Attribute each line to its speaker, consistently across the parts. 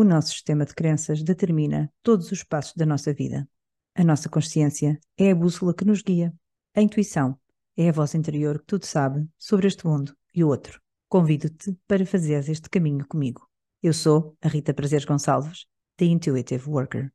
Speaker 1: O nosso sistema de crenças determina todos os passos da nossa vida. A nossa consciência é a bússola que nos guia. A intuição é a voz interior que tudo sabe sobre este mundo e o outro. Convido-te para fazeres este caminho comigo. Eu sou a Rita Prazeres Gonçalves, The Intuitive Worker.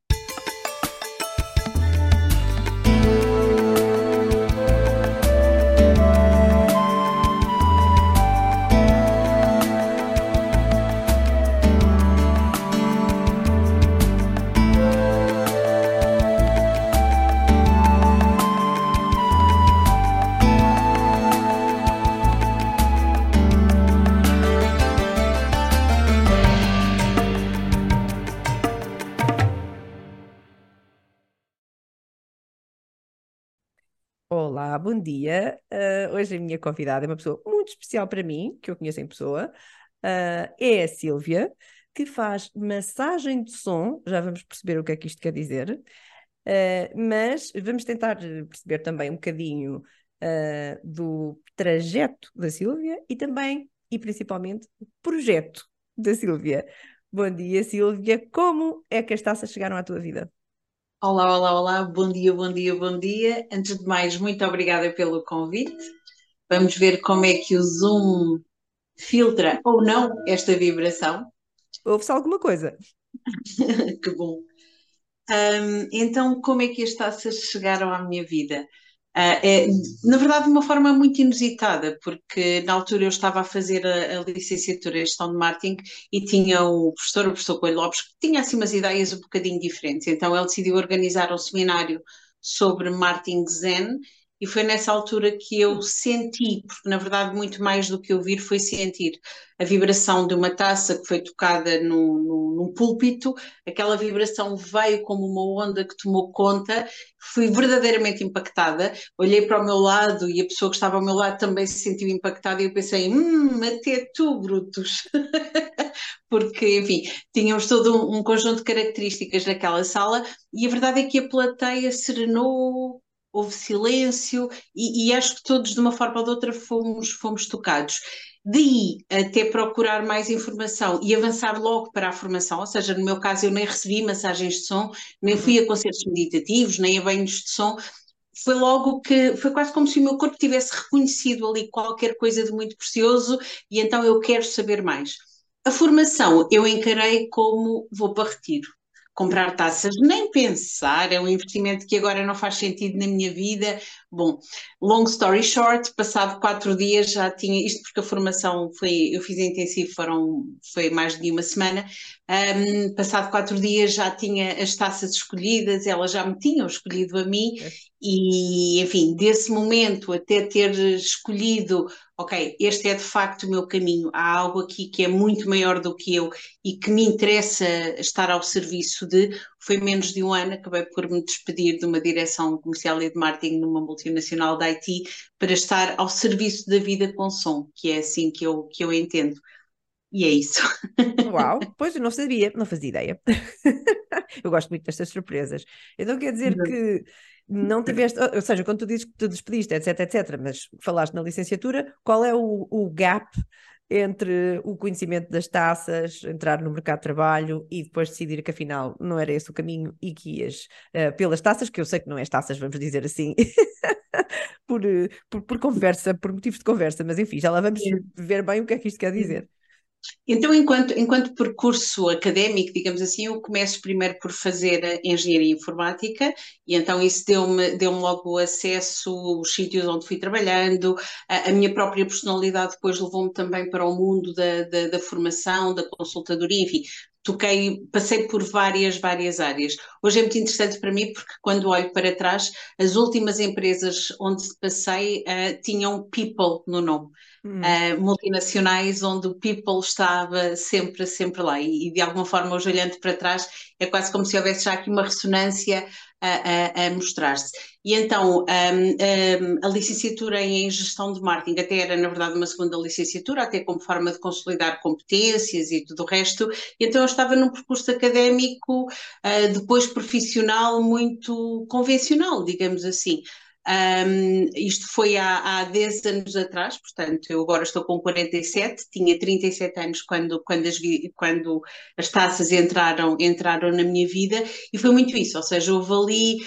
Speaker 1: Dia. Uh, hoje a minha convidada é uma pessoa muito especial para mim, que eu conheço em pessoa. Uh, é a Sílvia, que faz massagem de som. Já vamos perceber o que é que isto quer dizer. Uh, mas vamos tentar perceber também um bocadinho do trajeto da Sílvia e também, e principalmente, o projeto da Sílvia. Bom dia, Sílvia. Como é que as taças chegaram à tua vida?
Speaker 2: Olá, olá, olá, bom dia, bom dia, bom dia. Antes de mais, muito obrigada pelo convite. Vamos ver como é que o Zoom filtra ou não esta vibração.
Speaker 1: Ouve-se alguma coisa?
Speaker 2: que bom. Um, então, como é que as taças chegaram à minha vida? Uh, é, na verdade, de uma forma muito inusitada, porque na altura eu estava a fazer a, a licenciatura em gestão de marketing e tinha o professor, o professor Coelho Lopes, que tinha assim umas ideias um bocadinho diferentes. Então ele decidiu organizar um seminário sobre marketing zen e foi nessa altura que eu senti, porque na verdade muito mais do que ouvir foi sentir a vibração de uma taça que foi tocada num, num, num púlpito, aquela vibração veio como uma onda que tomou conta, fui verdadeiramente impactada, olhei para o meu lado e a pessoa que estava ao meu lado também se sentiu impactada e eu pensei, hum, até tu, Brutus. porque, enfim, tínhamos todo um conjunto de características naquela sala e a verdade é que a plateia serenou houve silêncio e, e, acho que todos de uma forma ou de outra fomos, fomos tocados. Daí até procurar mais informação e avançar logo para a formação, ou seja, no meu caso eu nem recebi massagens de som, nem fui a concertos meditativos, nem a banhos de som, foi logo que foi quase como se o meu corpo tivesse reconhecido ali qualquer coisa de muito precioso e então eu quero saber mais. A formação eu encarei como vou para retiro comprar taças, nem pensar, é um investimento que agora não faz sentido na minha vida. Bom, long story short, passado quatro dias já tinha, isto porque a formação foi, eu fiz intensivo, foram, foi mais de uma semana, um, passado quatro dias já tinha as taças escolhidas, elas já me tinham escolhido a mim, é. e enfim, desse momento até ter escolhido ok, este é de facto o meu caminho, há algo aqui que é muito maior do que eu e que me interessa estar ao serviço de, foi menos de um ano, acabei por me despedir de uma direção comercial e de marketing numa multinacional da IT para estar ao serviço da vida com som, que é assim que eu, que eu entendo. E é isso.
Speaker 1: Uau, pois eu não sabia, não fazia ideia. eu gosto muito destas surpresas. Então quer dizer que não tiveste, ou seja, quando tu dizes que te despediste, etc, etc, mas falaste na licenciatura, qual é o, o gap entre o conhecimento das taças, entrar no mercado de trabalho e depois decidir que afinal não era esse o caminho e que ias uh, pelas taças, que eu sei que não és taças, vamos dizer assim, por, por, por, conversa, por motivos de conversa, mas enfim, já lá vamos ver bem o que é que isto quer dizer.
Speaker 2: Então, enquanto, enquanto percurso académico, digamos assim, eu começo primeiro por fazer engenharia informática e então isso deu-me deu logo acesso aos sítios onde fui trabalhando, a, a minha própria personalidade depois levou-me também para o mundo da, da, da formação, da consultadoria, enfim, toquei, passei por várias, várias áreas. Hoje é muito interessante para mim porque quando olho para trás, as últimas empresas onde passei uh, tinham people no nome. Uh, multinacionais onde o people estava sempre, sempre lá e, e, de alguma forma hoje olhando para trás é quase como se houvesse já aqui uma ressonância a, a, a mostrar-se. E então, um, um, a licenciatura em gestão de marketing até era, na verdade, uma segunda licenciatura, até como forma de consolidar competências e tudo o resto. E então eu estava num percurso académico, uh, depois profissional, muito convencional, digamos assim. Um, isto foi há, há 10 anos atrás, portanto, eu agora estou com 47, tinha 37 anos quando, quando, as, quando as taças entraram, entraram na minha vida, e foi muito isso, ou seja, houve ali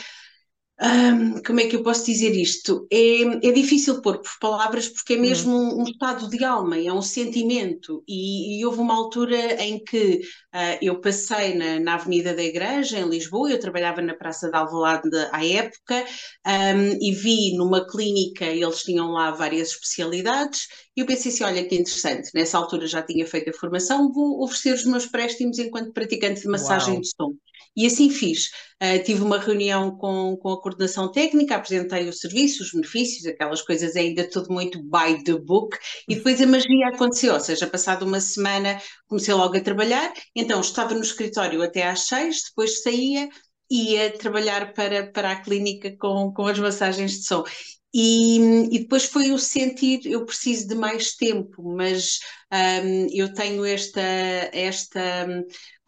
Speaker 2: um, como é que eu posso dizer isto? É, é difícil pôr por palavras porque é hum. mesmo um, um estado de alma, é um sentimento. E, e houve uma altura em que uh, eu passei na, na, Avenida da Igreja, em Lisboa, eu trabalhava na Praça de Alvalade à época, um, e vi numa clínica, eles tinham lá várias especialidades, e eu pensei assim: olha que interessante, nessa altura já tinha feito a formação, vou oferecer os meus préstimos enquanto praticante de massagem Uau. de som. E assim fiz. Uh, tive uma reunião com, com a coordenação técnica, apresentei o serviço, os benefícios, aquelas coisas ainda tudo muito by the book, e depois a magia aconteceu, ou seja, passado uma semana comecei logo a trabalhar, então estava no escritório até às seis, depois saía, ia trabalhar para, para a clínica com, com as massagens de som. E, e, depois foi o sentir, eu preciso de mais tempo, mas um, eu tenho esta, esta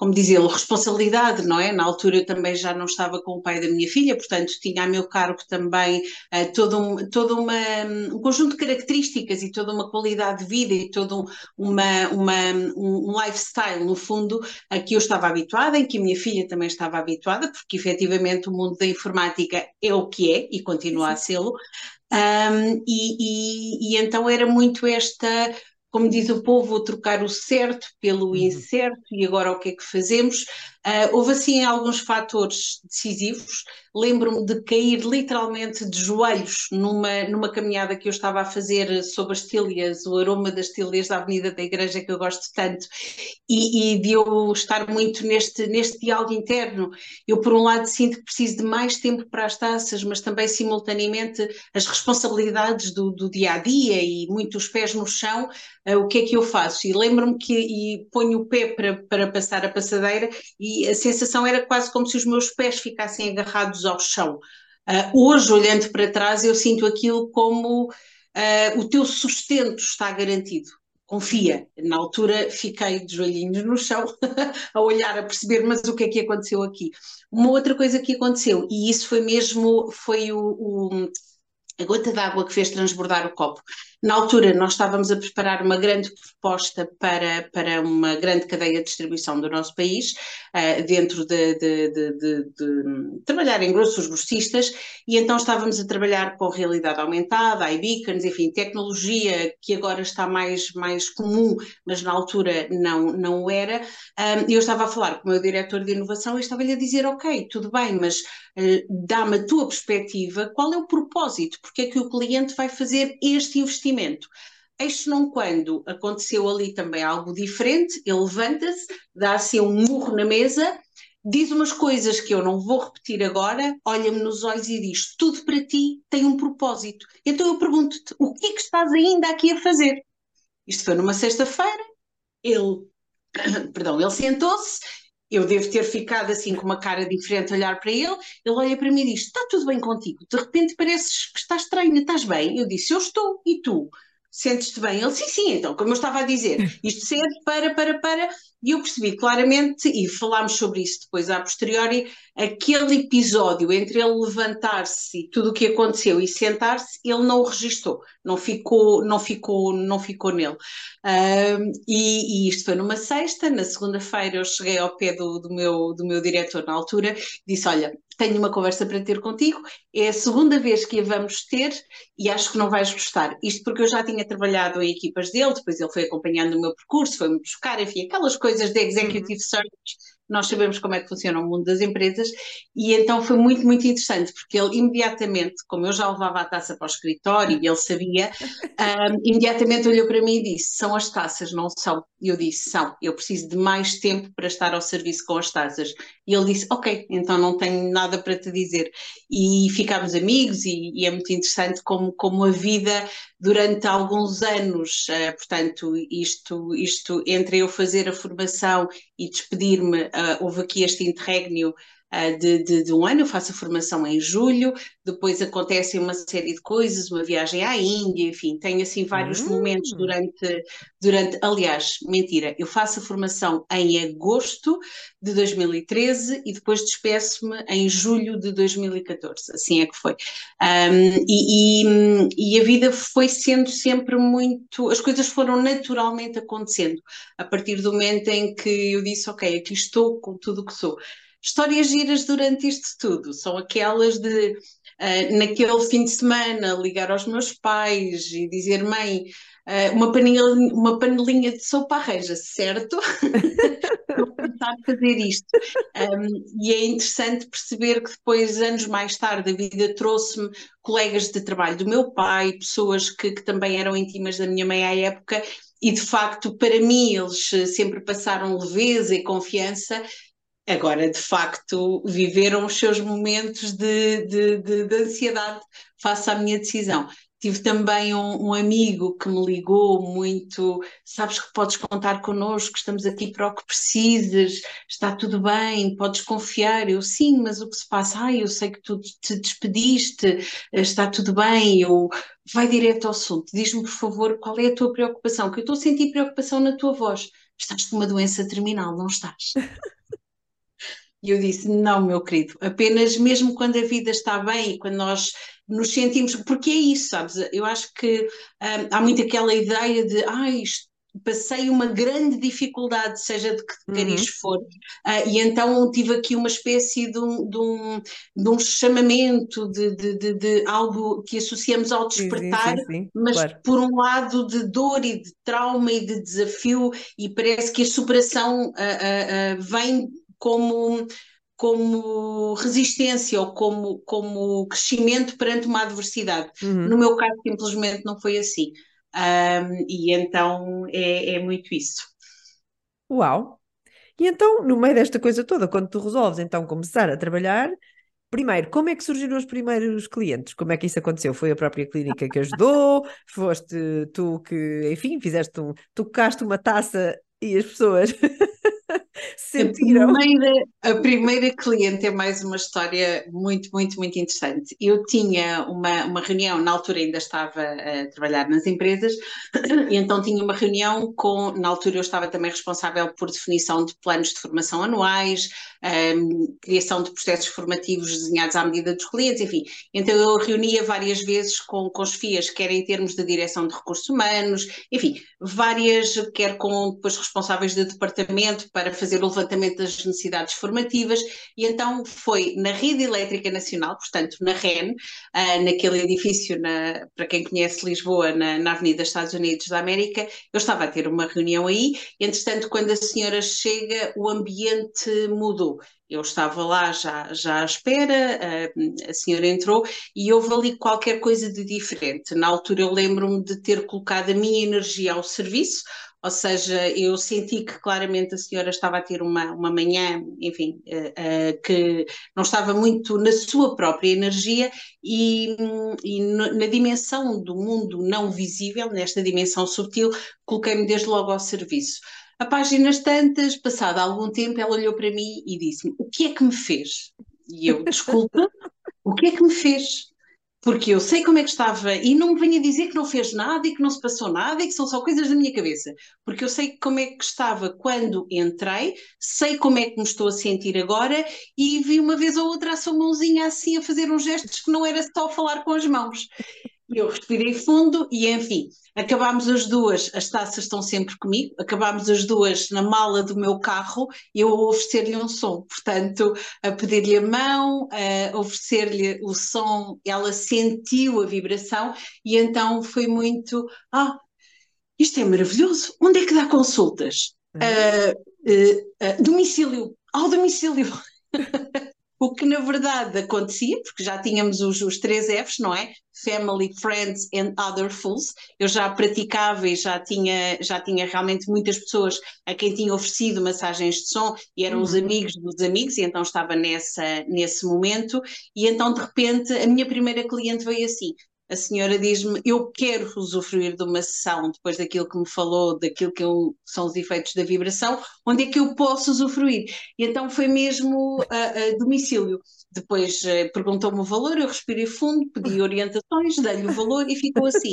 Speaker 2: como dizê-lo, responsabilidade, não é? Na altura eu também já não estava com o pai da minha filha, portanto tinha a meu cargo também uh, todo, um, todo uma, um conjunto de características e toda uma qualidade de vida e todo uma, uma, um lifestyle, no fundo, a que eu estava habituada, em que a minha filha também estava habituada, porque efetivamente o mundo da informática é o que é e continua a sê-lo. Um, e, e, e então era muito esta como diz o povo, trocar o certo pelo uhum. incerto e agora o que é que fazemos? Uh, houve assim alguns fatores decisivos. Lembro-me de cair literalmente de joelhos numa, numa caminhada que eu estava a fazer sobre as tilhas, o aroma das tilhas da Avenida da Igreja que eu gosto tanto, e, e de eu estar muito neste, neste diálogo interno. Eu, por um lado, sinto que preciso de mais tempo para as taças, mas também simultaneamente as responsabilidades do, do dia a dia e muitos pés no chão, uh, o que é que eu faço? E lembro-me que e ponho o pé para, para passar a passadeira e e a sensação era quase como se os meus pés ficassem agarrados ao chão. Uh, hoje, olhando para trás, eu sinto aquilo como uh, o teu sustento está garantido. Confia. Na altura fiquei de joelhinhos no chão a olhar, a perceber, mas o que é que aconteceu aqui? Uma outra coisa que aconteceu, e isso foi mesmo, foi o, o a gota d'água que fez transbordar o copo. Na altura, nós estávamos a preparar uma grande proposta para, para uma grande cadeia de distribuição do nosso país, uh, dentro de, de, de, de, trabalhar em grossos grossistas, e então estávamos a trabalhar com realidade aumentada, iBeacons, enfim, tecnologia que agora está mais, mais comum, mas na altura não, não era. E eu estava a falar com o meu diretor de inovação e estava-lhe a dizer: Ok, tudo bem, mas uh, dá-me a tua perspectiva, qual é o propósito? Porque é que o cliente vai fazer este investimento? Investimento. Eis não quando aconteceu ali também algo diferente, ele levanta-se, dá assim um murro na mesa, diz umas coisas que eu não vou repetir agora, olha-me nos olhos e diz: tudo para ti tem um propósito. Então eu pergunto-te: o que é que estás ainda aqui a fazer? Isto foi numa sexta-feira, ele, perdão, ele sentou-se, eu devo ter ficado assim com uma cara diferente a olhar para ele, ele olha para mim e diz, está tudo bem contigo? De repente pareces que estás estranha, estás bem? Eu disse, eu estou, e tu? Sentes-te bem? Ele, sim, sim, então, como eu estava a dizer, isto serve para, para, para, e eu percebi claramente, e falámos sobre isso depois a posteriori, aquele episódio entre ele levantar-se e tudo o que aconteceu e sentar-se, ele não o registou, não ficou, não ficou, não ficou nele. Uh, e, e, isto foi numa sexta, na segunda-feira eu cheguei ao pé do, do, meu, do meu diretor na altura, disse, olha, tenho uma conversa para ter contigo, é a segunda vez que a vamos ter e acho que não vais gostar. Isto porque eu já tinha trabalhado em equipas dele, depois ele foi acompanhando o meu percurso, foi-me buscar, enfim, aquelas coisas de executive uhum. search nós sabemos como é que funciona o mundo das empresas, e então foi muito, muito interessante, porque ele imediatamente, como eu já levava a taça para o escritório e ele sabia, um, imediatamente olhou para mim e disse: São as taças, não são. E eu disse: São, eu preciso de mais tempo para estar ao serviço com as taças. E ele disse: Ok, então não tenho nada para te dizer. E ficámos amigos, e, e é muito interessante como, como a vida durante alguns anos, uh, portanto, isto, isto entre eu fazer a formação e despedir-me, uh, houve aqui este interregno de, de, de, um ano, eu faço a formação em julho, depois acontece uma série de coisas, uma viagem à Índia, enfim, tenho assim vários hum. momentos durante, durante, aliás, mentira, eu faço a formação em agosto de 2013 e depois despeço-me em julho de 2014, assim é que foi. Um, e, e, e a vida foi sendo sempre muito, as coisas foram naturalmente acontecendo, a partir do momento em que eu disse, ok, aqui estou com tudo o que sou. Histórias giras durante isto tudo são aquelas de uh, naquele fim de semana ligar aos meus pais e dizer mãe uh, uma, panelinha, uma panelinha de sopa arreja, certo? Tentar fazer isto. Um, e é interessante perceber que depois, anos mais tarde, a vida trouxe-me colegas de trabalho do meu pai, pessoas que, que também eram íntimas da minha mãe à época, e de facto, para mim, eles sempre passaram leveza e confiança Agora, de facto, viveram os seus momentos de, de, de, de ansiedade face à minha decisão. Tive também um, um, amigo que me ligou muito, sabes que podes contar connosco, estamos aqui para o que precisas, está tudo bem, podes confiar. Eu, sim, mas o que se passa? Ai, eu sei que tu te despediste, está tudo bem, eu... Vai direto ao assunto, diz-me por favor qual é a tua preocupação, que eu estou a sentir preocupação na tua voz. Estás com uma doença terminal, não estás? E eu disse: não, meu querido, apenas mesmo quando a vida está bem e quando nós nos sentimos, porque é isso, sabes? Eu acho que hum, há muito aquela ideia de, ai, passei uma grande dificuldade, seja de que uhum. cariz for, uh, e então tive aqui uma espécie de um, de um, de um chamamento de, de, de, de, algo que associamos ao despertar, sim, sim, sim, mas claro. por um lado de dor e de trauma e de desafio, e parece que a superação uh, uh, vem como, como resistência ou como, como crescimento perante uma adversidade. Uhum. No meu caso, simplesmente não foi assim. Um, e então é, é muito isso.
Speaker 1: Uau! E então, no meio desta coisa toda, quando tu resolves então começar a trabalhar, Primeiro, como é que surgiram os primeiros clientes? Como é que isso aconteceu? Foi a própria clínica que ajudou? Foste tu que, enfim, fizeste um, tocaste uma taça e as pessoas
Speaker 2: sentiram? A primeira, a primeira cliente é mais uma história muito, muito, muito interessante. Eu tinha uma, uma reunião, na altura ainda estava a trabalhar nas empresas, e então tinha uma reunião com, na altura eu estava também responsável por definição de planos de formação anuais, um, criação de processos formativos desenhados à medida dos clientes, enfim. Então eu reunia várias vezes com, com os FIAs, quer em termos de direção de recursos humanos, enfim, várias, quer com depois responsáveis de departamento para fazer o levantamento das necessidades formativas, e então foi na Rede Elétrica Nacional, portanto na REN, uh, naquele edifício, na, para quem conhece Lisboa, na, na Avenida Estados Unidos da América, eu estava a ter uma reunião aí, entretanto quando a senhora chega o ambiente mudou, eu estava lá já, já à espera, a, a senhora entrou e houve ali qualquer coisa de diferente. Na altura eu lembro-me de ter colocado a minha energia ao serviço, ou seja, eu senti que claramente a senhora estava a ter uma, uma manhã, enfim, uh, uh, que não estava muito na sua própria energia e, e no, na dimensão do mundo não visível, nesta dimensão subtil, coloquei-me desde logo ao serviço. A páginas tantas, passado algum tempo, ela olhou para mim e disse-me: O que é que me fez? E eu, desculpa, o que é que me fez? Porque eu sei como é que estava e não me venha dizer que não fez nada e que não se passou nada e que são só coisas da minha cabeça. Porque eu sei como é que estava quando entrei, sei como é que me estou a sentir agora e vi uma vez ou outra a sua mãozinha assim a fazer uns gestos que não era só falar com as mãos. Eu respirei fundo e, enfim, acabámos as duas, as taças estão sempre comigo, acabámos as duas na mala do meu carro, eu a oferecer-lhe um som, portanto, a pedir-lhe a mão, a oferecer-lhe o som, ela sentiu a vibração e então foi muito, ah, isto é maravilhoso, onde é que dá consultas? Uhum. Uh, uh, uh, domicílio, ao domicílio. O que na verdade acontecia, porque já tínhamos os, os três Fs, não é? Family, Friends and Other Fools. Eu já praticava e já tinha, já tinha realmente muitas pessoas a quem tinha oferecido massagens de som e eram uhum. os amigos dos amigos, e então estava nessa, nesse momento. E então de repente a minha primeira cliente veio assim: a senhora diz-me: Eu quero usufruir de uma sessão, depois daquilo que me falou, daquilo que eu, são os efeitos da vibração, onde é que eu posso usufruir? E então foi mesmo a, a domicílio. Depois uh, perguntou-me o valor, eu respirei fundo, pedi orientações, dei-lhe o valor e ficou assim.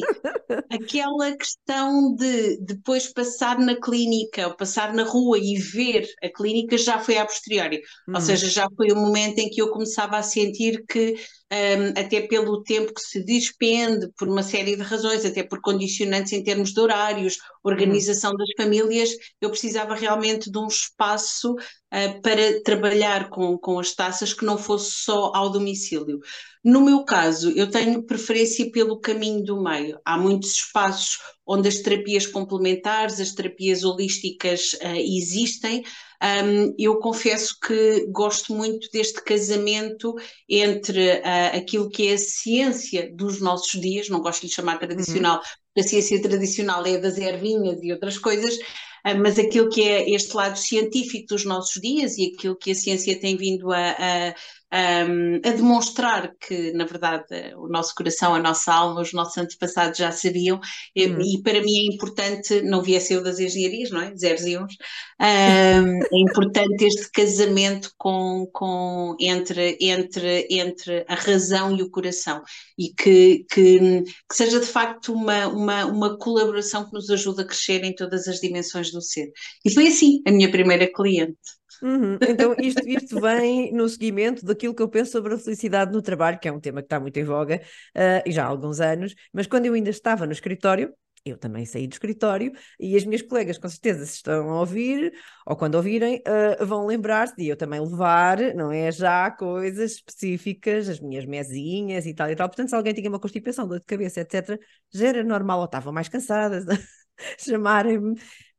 Speaker 2: Aquela questão de depois passar na clínica, ou passar na rua e ver a clínica já foi a posteriori. Hum. Ou seja, já foi o momento em que eu começava a sentir que um, até pelo tempo que se despende, por uma série de razões, até por condicionantes em termos de horários, organização das famílias, eu precisava realmente de um espaço uh, para trabalhar com, com as taças que não fosse só ao domicílio. No meu caso, eu tenho preferência pelo caminho do meio. Há muitos espaços onde as terapias complementares, as terapias holísticas uh, existem, um, eu confesso que gosto muito deste casamento entre uh, aquilo que é a ciência dos nossos dias, não gosto de lhe chamar tradicional, uhum. a ciência tradicional é das ervinhas e outras coisas, uh, mas aquilo que é este lado científico dos nossos dias e aquilo que a ciência tem vindo a, a um, a demonstrar que, na verdade, o nosso coração, a nossa alma, os nossos antepassados já sabiam, e, uhum. e para mim é importante, não viesse eu das engenharias, não é? Zeros e uns, um, é importante este casamento com, com, entre, entre, entre a razão e o coração e que, que, que seja de facto uma, uma, uma colaboração que nos ajuda a crescer em todas as dimensões do ser. E foi assim a minha primeira cliente.
Speaker 1: Uhum. Então, isto, isto vem no seguimento daquilo que eu penso sobre a felicidade no trabalho, que é um tema que está muito em voga uh, e já há alguns anos, mas quando eu ainda estava no escritório, eu também saí do escritório e as minhas colegas, com certeza, se estão a ouvir ou quando ouvirem, uh, vão lembrar-se de eu também levar, não é? Já coisas específicas, as minhas mesinhas e tal e tal. Portanto, se alguém tinha uma constipação, dor de cabeça, etc., já era normal ou estavam mais cansadas, chamarem-me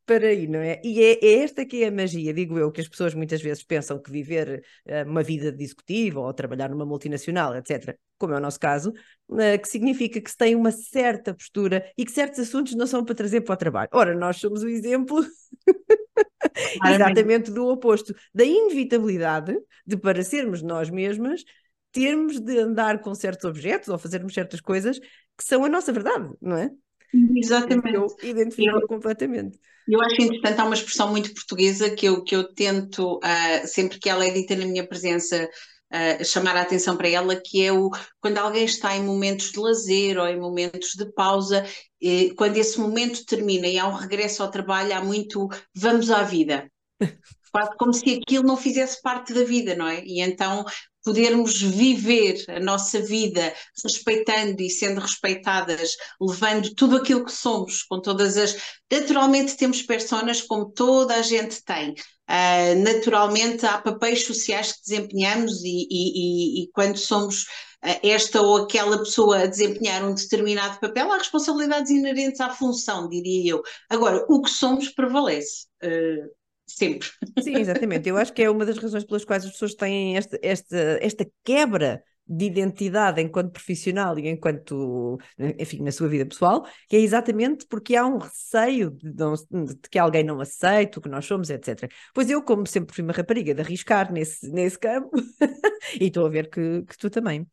Speaker 1: para aí, não é? E é, é, esta que é a magia, digo eu, que as pessoas muitas vezes pensam que viver uh, uma vida de executivo ou trabalhar numa multinacional, etc., como é o nosso caso, uh, que significa que se tem uma certa postura e que certos assuntos não são para trazer para o trabalho. Ora, nós somos o exemplo exatamente do oposto, da inevitabilidade de, para sermos nós mesmas, termos de andar com certos objetos ou fazermos certas coisas que são a nossa verdade, não é?
Speaker 2: Exatamente.
Speaker 1: Eu identifico eu, completamente.
Speaker 2: Eu acho interessante, há uma expressão muito portuguesa que eu, que eu tento, uh, sempre que ela é dita na minha presença, uh, chamar a atenção para ela, que é o quando alguém está em momentos de lazer ou em momentos de pausa, eh, quando esse momento termina e há um regresso ao trabalho, há muito vamos à vida. Quase como se aquilo não fizesse parte da vida, não é? E então podermos viver a nossa vida respeitando e sendo respeitadas, levando tudo aquilo que somos, com todas as. Naturalmente, temos personas como toda a gente tem. Uh, naturalmente, há papéis sociais que desempenhamos, e, e, e, e quando somos uh, esta ou aquela pessoa a desempenhar um determinado papel, há responsabilidades inerentes à função, diria eu. Agora, o que somos prevalece. Uh, sempre.
Speaker 1: Sim, exatamente. Eu acho que é uma das razões pelas quais as pessoas têm esta, esta, esta quebra de identidade enquanto profissional e enquanto, enfim, na sua vida pessoal, que é exatamente porque há um receio de, não, de que alguém não aceite o que nós somos, etc. Pois eu, como sempre fui uma rapariga de arriscar nesse, nesse campo, e estou a ver que, que tu também.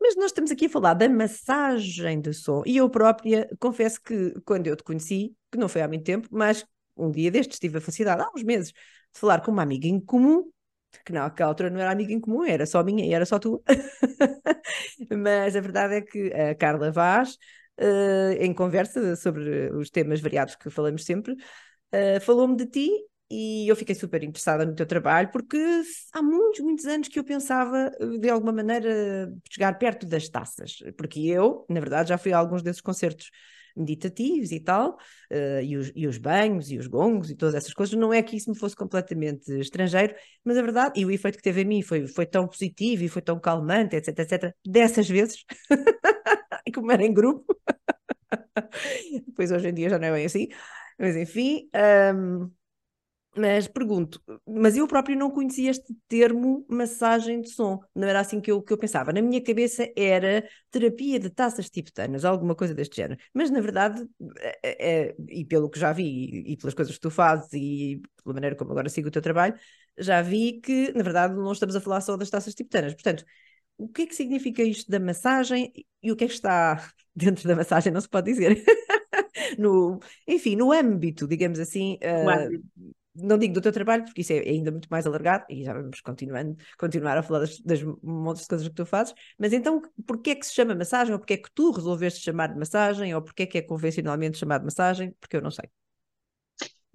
Speaker 1: Mas nós estamos aqui a falar da massagem do som, e eu própria confesso que quando eu te conheci, que não foi há muito tempo, mas um dia destes tive a felicidade, há uns meses, de falar com uma amiga em comum, que naquela altura não era amiga em comum, era só minha e era só tu. Mas a verdade é que a Carla Vaz, uh, em conversa sobre os temas variados que falamos sempre, uh, falou-me de ti e eu fiquei super interessada no teu trabalho porque há muitos, muitos anos que eu pensava de alguma maneira chegar perto das taças, porque eu, na verdade, já fui a alguns desses concertos meditativos e tal, uh, e, os, e, os, banhos e os gongos e todas essas coisas, não é que isso me fosse completamente estrangeiro, mas a verdade, e o efeito que teve em mim foi, foi tão positivo e foi tão calmante, etc, etc, dessas vezes, como era em grupo, depois hoje em dia já não é bem assim, mas enfim, um, mas pergunto, mas eu próprio não conhecia este termo massagem de som, não era assim que eu, que eu pensava. Na minha cabeça era terapia de taças tibetanas, alguma coisa deste género. Mas na verdade, é, é, e pelo que já vi, e, e pelas coisas que tu fazes, e pela maneira como agora sigo o teu trabalho, já vi que na verdade não estamos a falar só das taças tibetanas. Portanto, o que é que significa isto da massagem e o que é que está dentro da massagem, não se pode dizer. no, enfim, no âmbito, digamos assim, uh, não digo do teu trabalho, porque isso é ainda muito mais alargado, e já vamos continuando, continuar a falar das, das montes de coisas que tu fazes, mas então, porquê é que se chama massagem, ou porquê é que tu resolveste chamar de massagem, ou porquê é que é convencionalmente chamado de massagem, porque eu não sei.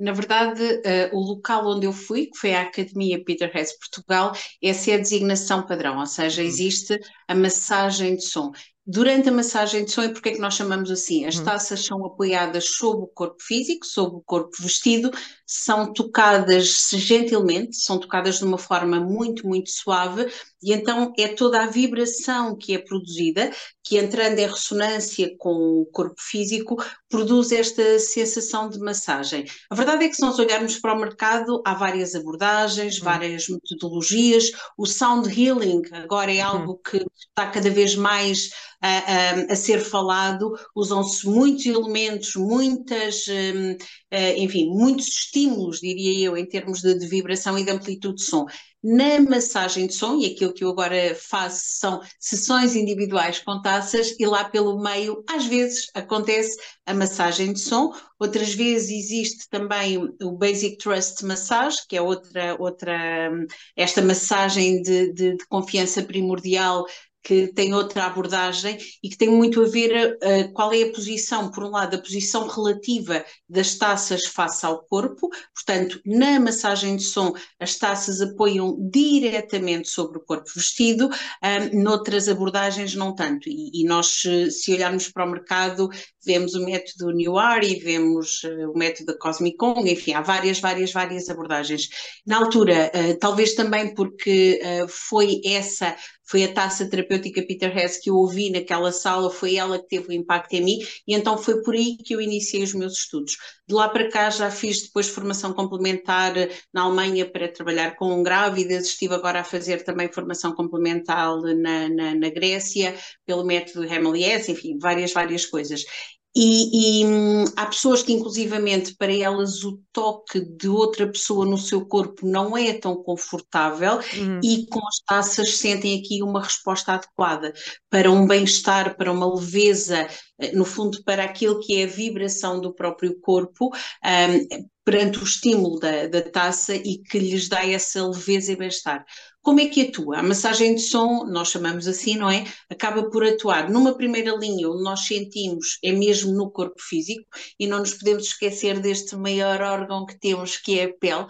Speaker 2: Na verdade, uh, o local onde eu fui, que foi a Academia Peter Hess Portugal, essa é a designação padrão, ou seja, uhum. existe a massagem de som. Durante a massagem de som, e porque é que nós chamamos assim? As uhum. taças são apoiadas sobre o corpo físico, sobre o corpo vestido, são tocadas gentilmente, são tocadas de uma forma muito, muito suave, e então é toda a vibração que é produzida, que entrando em ressonância com o corpo físico, produz esta sensação de massagem. A verdade é que se nós olharmos para o mercado, há várias abordagens, uhum. várias metodologias. O sound healing agora é uhum. algo que está cada vez mais a, a, a ser falado, usam-se muitos elementos, muitas, um, uh, enfim, muitos estímulos, diria eu, em termos de, de vibração e de amplitude de som. Na massagem de som, e aquilo que eu agora faço são sessões individuais com taças, e lá pelo meio, às vezes, acontece a massagem de som, outras vezes existe também o Basic Trust Massage, que é outra, outra esta massagem de, de, de confiança primordial que tem outra abordagem e que tem muito a ver uh, qual é a posição, por um lado, a posição relativa das taças face ao corpo, portanto, na massagem de som, as taças apoiam diretamente sobre o corpo vestido, um, noutras abordagens não tanto. E, e, nós, se olharmos para o mercado, vemos o método New e vemos uh, o método da Cosmic Kong, enfim, há várias, várias, várias abordagens. Na altura, uh, talvez também porque foi essa foi a taça terapêutica Peter Hess que eu ouvi naquela sala, foi ela que teve o impacto em mim, e então foi por aí que eu iniciei os meus estudos. De lá para cá já fiz depois formação complementar na Alemanha para trabalhar com grávidas, estive agora a fazer também formação complementar na, na, na Grécia, pelo método Hemelies, enfim, várias, várias coisas. E, e hum, há pessoas que, inclusivamente, para elas o toque de outra pessoa no seu corpo não é tão confortável uhum. e com as taças sentem aqui uma resposta adequada para um bem-estar, para uma leveza, eh, no fundo, para aquilo que é a vibração do próprio corpo. Um, perante o estímulo da, da taça e que lhes dá essa leveza e bem-estar. Como é que atua? A massagem de som, nós chamamos assim, não é? Acaba por atuar numa primeira linha onde nós sentimos, é mesmo no corpo físico, e não nos podemos esquecer deste maior órgão que temos, que é a pele,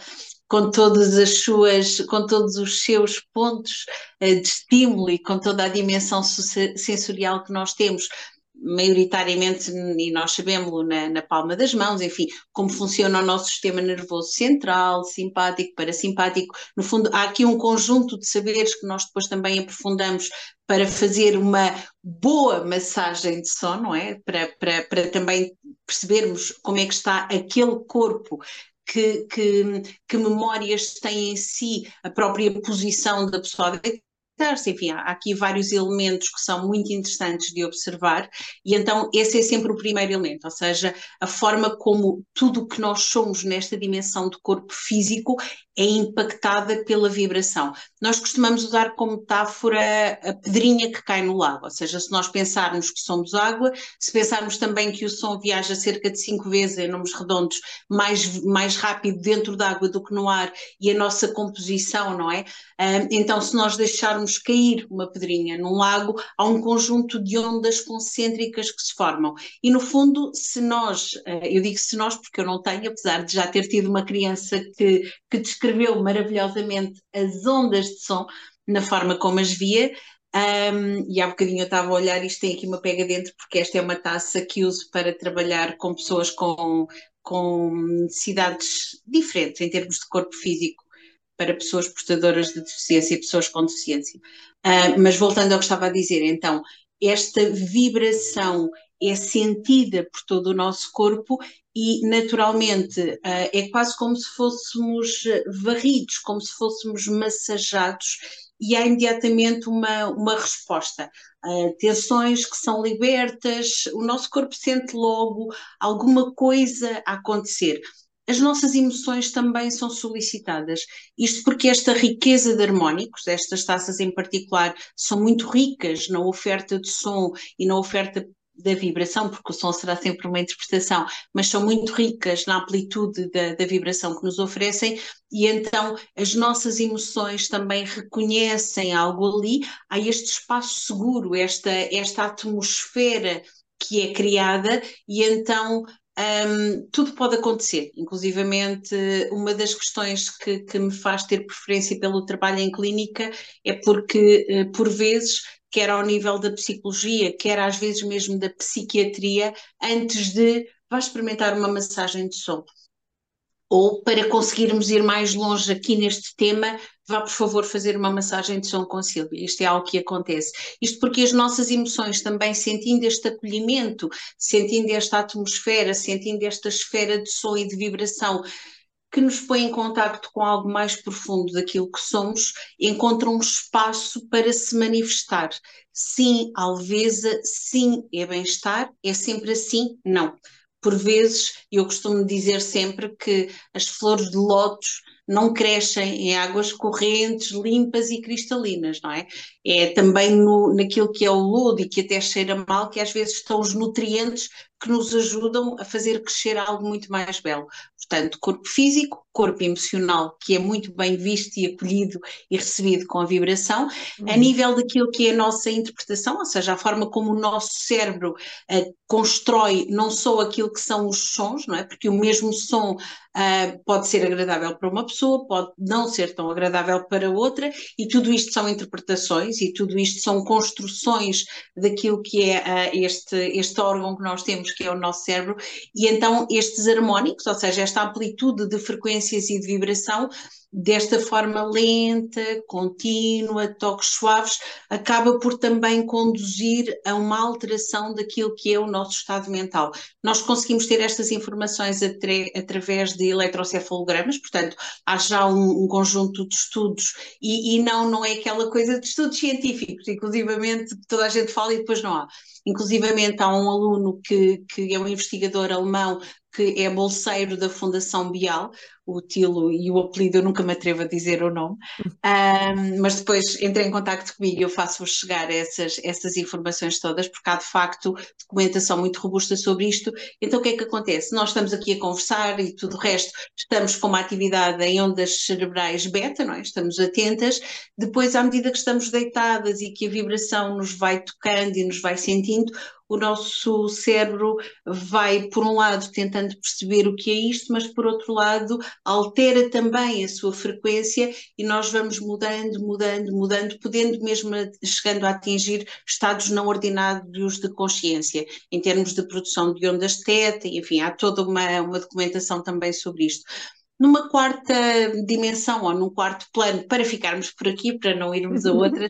Speaker 2: com todas as suas, com todos os seus pontos uh, de estímulo e com toda a dimensão sensorial que nós temos, maioritariamente, e nós sabemos na, na, palma das mãos, enfim, como funciona o nosso sistema nervoso central, simpático, parasimpático. No fundo, há aqui um conjunto de saberes que nós depois também aprofundamos para fazer uma boa massagem de som, não é? Para, para, para também percebermos como é que está aquele corpo que, que, que, memórias tem em si a própria posição da pessoa enfim, há aqui vários elementos que são muito interessantes de observar, e então esse é sempre o primeiro elemento, ou seja, a forma como tudo o que nós somos nesta dimensão do corpo físico é impactada pela vibração. Nós costumamos usar como metáfora a pedrinha que cai no lago, ou seja, se nós pensarmos que somos água, se pensarmos também que o som viaja cerca de cinco vezes em números redondos mais, mais rápido dentro da água do que no ar e a nossa composição, não é? Então, se nós deixarmos cair uma pedrinha num lago, há um conjunto de ondas concêntricas que se formam. E no fundo, se nós, ah, eu digo se nós porque eu não tenho, apesar de já ter tido uma criança que, que descreveu maravilhosamente as ondas de som na forma como as via. Um, e há bocadinho eu estava a olhar, isto tem aqui uma pega dentro, porque esta é uma taça que uso para trabalhar com pessoas com, com necessidades diferentes em termos de corpo físico, para pessoas portadoras de deficiência e pessoas com deficiência. Uh, mas voltando ao que estava a dizer, então, esta vibração é sentida por todo o nosso corpo e naturalmente ah, é quase como se fôssemos varridos, como se fôssemos massajados e há imediatamente uma, uma resposta. Uh, tensões que são libertas, o nosso corpo sente logo alguma coisa a acontecer. as nossas emoções também são solicitadas. Isto porque esta riqueza de harmónicos, estas taças em particular, são muito ricas na oferta de som e na oferta da vibração, porque o som será sempre uma interpretação, mas são muito ricas na amplitude da, da, vibração que nos oferecem, e então as nossas emoções também reconhecem algo ali, há este espaço seguro, esta, esta atmosfera que é criada, e então um, tudo pode acontecer, inclusivamente uma das questões que, que, me faz ter preferência pelo trabalho em clínica é porque, eh, por vezes, quer ao nível da psicologia, quer às vezes mesmo da psiquiatria, antes de vá experimentar uma massagem de som. Ou para conseguirmos ir mais longe aqui neste tema, vá por favor fazer uma massagem de som com Silvia. Isto é algo que acontece. Isto porque as nossas emoções também sentindo este acolhimento, sentindo esta atmosfera, sentindo esta esfera de som e de vibração que nos põe em contacto com algo mais profundo daquilo que somos, encontra um espaço para se manifestar. Sim, alveza, sim, é bem-estar, é sempre assim? Não. Por vezes, eu costumo dizer sempre que as flores de lótus não crescem em águas correntes, limpas e cristalinas, não é? É também no, naquilo que é o lodo e que até cheira mal, que às vezes estão os nutrientes que nos ajudam a fazer crescer algo muito mais belo. Portanto, corpo físico, corpo emocional, que é muito bem visto e acolhido e recebido com a vibração, uhum. a nível daquilo que é a nossa interpretação, ou seja, a forma como o nosso cérebro uh, constrói não só aquilo que são os sons, não é? Porque o mesmo som uh, pode ser agradável para uma pessoa, pode não ser tão agradável para outra, e tudo isto são interpretações e tudo isto são construções daquilo que é uh, este, este órgão que nós temos, que é o nosso cérebro, e então estes harmónicos, ou seja, esta amplitude de frequências e de vibração, desta forma lenta, contínua, toques suaves, acaba por também conduzir a uma alteração daquilo que é o nosso estado mental. Nós conseguimos ter estas informações através de eletrocefalogramas, portanto, há já um, um conjunto de estudos, e, e, não, não é aquela coisa de estudos científicos, inclusivamente toda a gente fala e depois não há. Inclusivamente há um aluno que, que é um investigador alemão que é bolseiro da Fundação Bial, o Tilo e o apelido eu nunca me atrevo a dizer o nome, um, mas depois entrei em contato comigo e eu faço-vos chegar essas, essas informações todas, porque há de facto documentação muito robusta sobre isto. Então o que é que acontece? Nós estamos aqui a conversar e tudo o resto, estamos com uma atividade em ondas cerebrais beta, não é? estamos atentas, depois à medida que estamos deitadas e que a vibração nos vai tocando e nos vai sentindo, o nosso cérebro vai, por um lado, tentando perceber o que é isto, mas por outro lado, altera também a sua frequência e nós vamos mudando, mudando, mudando, podendo mesmo chegando a atingir estados não ordinários de consciência, em termos de produção de ondas teta, enfim, há toda uma, uma documentação também sobre isto. Numa quarta dimensão ou num quarto plano, para ficarmos por aqui, para não irmos a outras,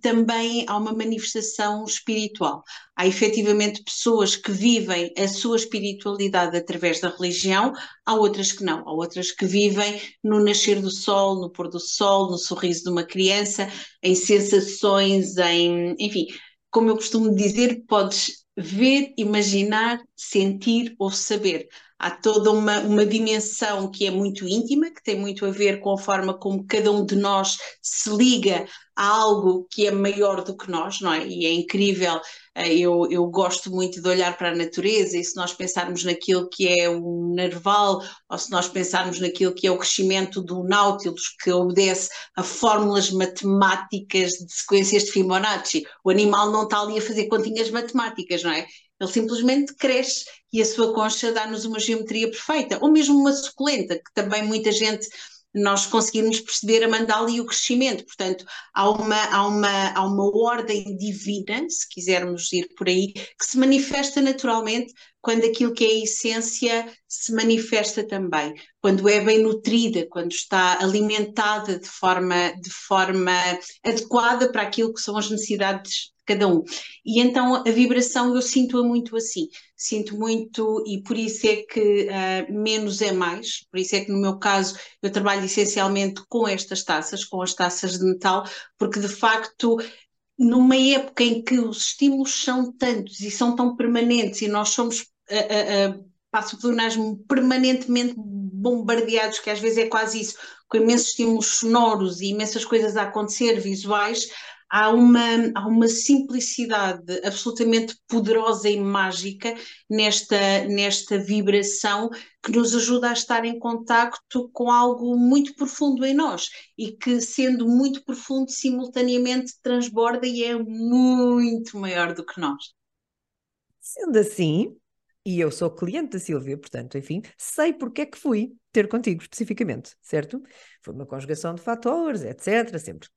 Speaker 2: também há uma manifestação espiritual. Há efetivamente pessoas que vivem a sua espiritualidade através da religião, há outras que não, há outras que vivem no nascer do sol, no pôr do sol, no sorriso de uma criança, em sensações, em, enfim, como eu costumo dizer, podes ver, imaginar, sentir ou saber há toda uma, uma dimensão que é muito íntima, que tem muito a ver com a forma como cada um de nós se liga a algo que é maior do que nós, não é? E é incrível, eh, eu, eu gosto muito de olhar para a natureza e se nós pensarmos naquilo que é o narval, ou se nós pensarmos naquilo que é o crescimento do Nautilus, que obedece a fórmulas matemáticas de sequências de Fibonacci, o animal não está ali a fazer continhas matemáticas, não é? Ele simplesmente cresce e a sua concha dá-nos uma geometria perfeita. Ou mesmo uma suculenta, que também muita gente nós conseguimos perceber a mandala e o crescimento. Portanto, há uma, há, uma, há uma ordem divina, se quisermos ir por aí, que se manifesta naturalmente quando aquilo que é a essência se manifesta também, quando é bem nutrida, quando está alimentada de forma, de forma adequada para aquilo que são as necessidades cada um. E então a vibração eu sinto-a muito assim, sinto muito, e por isso é que uh, menos é mais, por isso é que no meu caso eu trabalho essencialmente com estas taças, com as taças de metal, porque de facto numa época em que os estímulos são tantos e são tão permanentes e nós somos uh, uh, espaço pleonasmo permanentemente bombardeados, que às vezes é quase isso, com imensos estímulos sonoros e imensas coisas a acontecer, visuais, há uma, há uma simplicidade absolutamente poderosa e mágica nesta, nesta vibração que nos ajuda a estar em contacto com algo muito profundo em nós e que, sendo muito profundo, simultaneamente transborda e é muito maior do que nós.
Speaker 1: Sendo assim, e eu sou cliente da Silvia, portanto, enfim, sei porque é que fui ter contigo especificamente, certo? Foi uma conjugação de fatores, etc. Sempre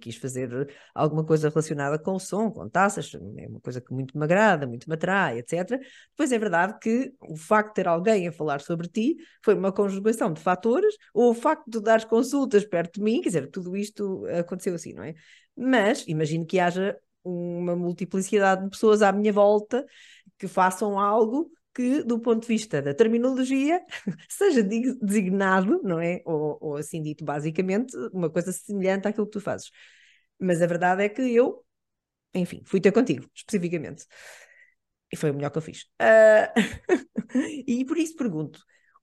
Speaker 1: quis fazer alguma coisa relacionada com o som, com taças, é uma coisa que muito me agrada, muito me atrai, etc. Depois é verdade que o facto de ter alguém a falar sobre ti foi uma conjugação de fatores, ou o facto de dar consultas perto de mim, quer dizer, tudo isto aconteceu assim, não é? Mas imagino que haja uma multiplicidade de pessoas à minha volta que façam algo que, do ponto de vista da terminologia, seja designado, não é? Ou, ou, assim dito, basicamente, uma coisa semelhante àquilo que tu fazes. Mas a verdade é que eu, enfim, fui ter contigo, especificamente. E foi o melhor que eu fiz. Uh... e por isso pergunto: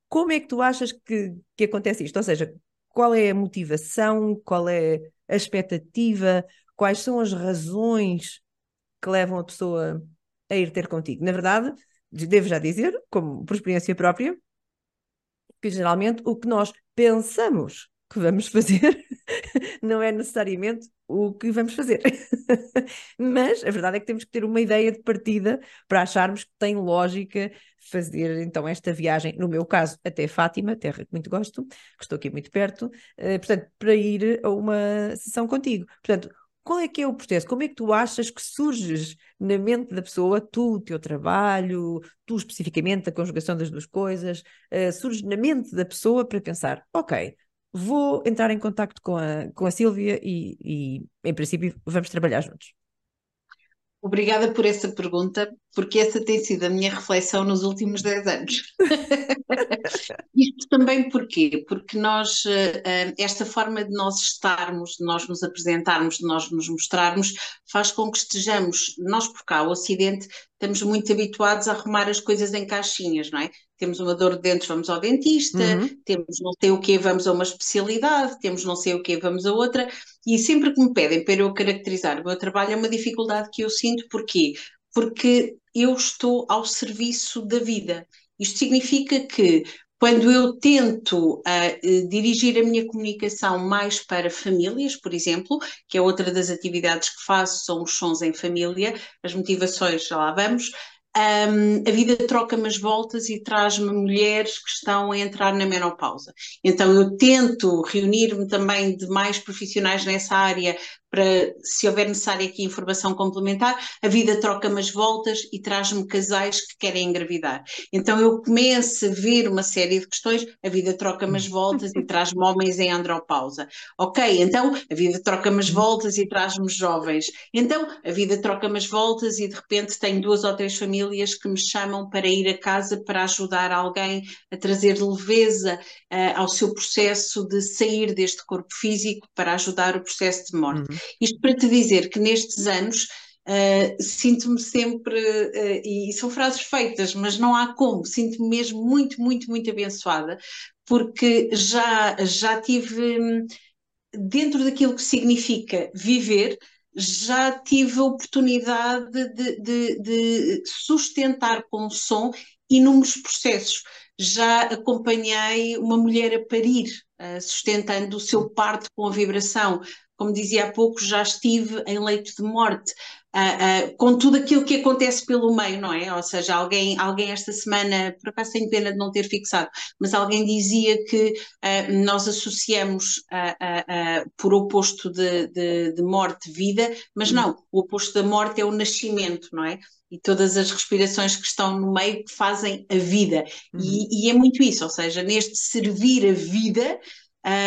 Speaker 1: como é que tu achas que, que acontece isto? Ou seja, qual é a motivação, qual é a expectativa, quais são as razões que levam a pessoa a ir ter contigo? Na verdade, devo já dizer, como por experiência própria, que geralmente o que nós pensamos que vamos fazer não é necessariamente o que vamos fazer. Mas a verdade é que temos que ter uma ideia de partida para acharmos que tem lógica fazer então esta viagem, no meu caso, até Fátima, terra que muito gosto, que estou aqui muito perto, uh, portanto, para ir a uma sessão contigo. Portanto, qual é que é o processo? Como é que tu achas que surges na mente da pessoa, tu, o teu trabalho, tu especificamente, a conjugação das duas coisas, uh, surge na mente da pessoa para pensar, ok, vou entrar em contato com a, com a Sílvia e, e, em princípio, vamos trabalhar juntos?
Speaker 2: Obrigada por essa pergunta, porque essa tem sido a minha reflexão nos últimos 10 anos. Isto também porquê? Porque nós, eh, eh, esta forma de nós estarmos, de nós nos apresentarmos, de nós nos mostrarmos, faz com que estejamos, nós por cá, o Ocidente, estamos muito habituados a arrumar as coisas em caixinhas, não é? Temos uma dor de dentes, vamos ao dentista, uhum. temos não sei o que, vamos a uma especialidade, temos não sei o que, vamos a outra, e sempre que me pedem para eu caracterizar o meu trabalho é uma dificuldade que eu sinto, porquê? Porque eu estou ao serviço da vida. Isto significa que quando eu tento uh, dirigir a minha comunicação mais para famílias, por exemplo, que é outra das atividades que faço, são os sons em família, as motivações, já lá vamos, um, a vida troca-me as voltas e traz-me mulheres que estão a entrar na menopausa. Então eu tento reunir-me também de mais profissionais nessa área para, se houver necessária aqui informação complementar, a vida troca-me as voltas e traz-me casais que querem engravidar. Então eu começo a ver uma série de questões, a vida troca-me as voltas e traz-me homens em andropausa. Ok, então a vida troca-me as voltas e traz-me jovens. Então a vida troca-me as voltas e de repente tenho duas ou três famílias que me chamam para ir a casa para ajudar alguém a trazer leveza uh, ao seu processo de sair deste corpo físico para ajudar o processo de morte. Uhum. Isto para te dizer que nestes anos Uh, sinto-me sempre, uh, e são frases feitas, mas não há como, sinto-me mesmo muito, muito, muito abençoada, porque já, já tive, dentro daquilo que significa viver, já tive a oportunidade de, de, de sustentar com som inúmeros processos. Já acompanhei uma mulher a parir, uh, sustentando o seu parto com a vibração como dizia há pouco, já estive em leito de morte, uh, uh, com tudo aquilo que acontece pelo meio, não é? Ou seja, alguém, alguém esta semana, por acaso tenho pena de não ter fixado, mas alguém dizia que uh, nós associamos por oposto de, de, de morte vida, mas hum. não, o oposto da morte é o nascimento, não é? e todas as respirações que estão no meio que fazem a vida. Uhum. E, e, é muito isso, ou seja, neste servir a vida,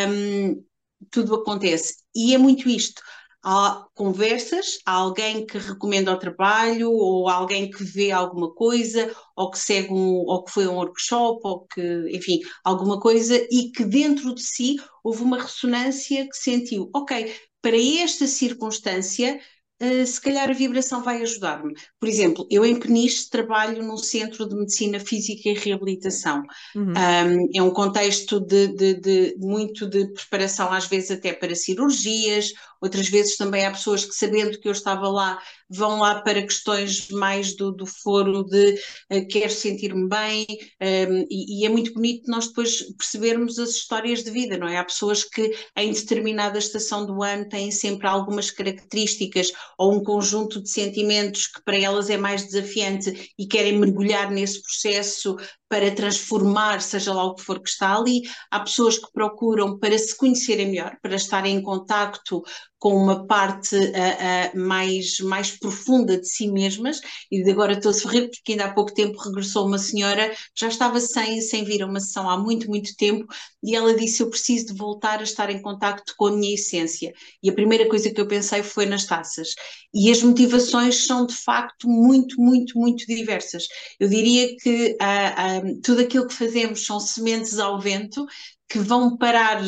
Speaker 2: um, tudo acontece. E é muito isto. Há conversas, há alguém que recomenda o trabalho, ou alguém que vê alguma coisa, ou que segue um, ou que foi a um workshop, ou que, enfim, alguma coisa, e que dentro de si houve uma ressonância que sentiu, ok, para esta circunstância Uh, se calhar a vibração vai ajudar-me. Por exemplo, eu em Peniche trabalho num centro de medicina física e reabilitação. Uhum. Um, é um contexto de, de, de, muito de preparação, às vezes até para cirurgias, outras vezes também há pessoas que, sabendo que eu estava lá, vão lá para questões mais do, do foro de uh, quero sentir-me bem, um, e, e, é muito bonito nós depois percebermos as histórias de vida, não é? Há pessoas que em determinada estação do ano têm sempre algumas características ou um conjunto de sentimentos que para elas é mais desafiante e querem mergulhar nesse processo para transformar, seja lá o que for que está ali. Há pessoas que procuram para se conhecerem melhor, para estarem em contacto com uma parte uh, uh, mais, mais profunda de si mesmas, e agora estou a sorrir porque ainda há pouco tempo regressou uma senhora, já estava sem, sem vir a uma sessão há muito, muito tempo, e ela disse, eu preciso de voltar a estar em contacto com a minha essência, e a primeira coisa que eu pensei foi nas taças, e as motivações são de facto muito, muito, muito diversas. Eu diria que uh, tudo aquilo que fazemos são sementes ao vento, que vão parar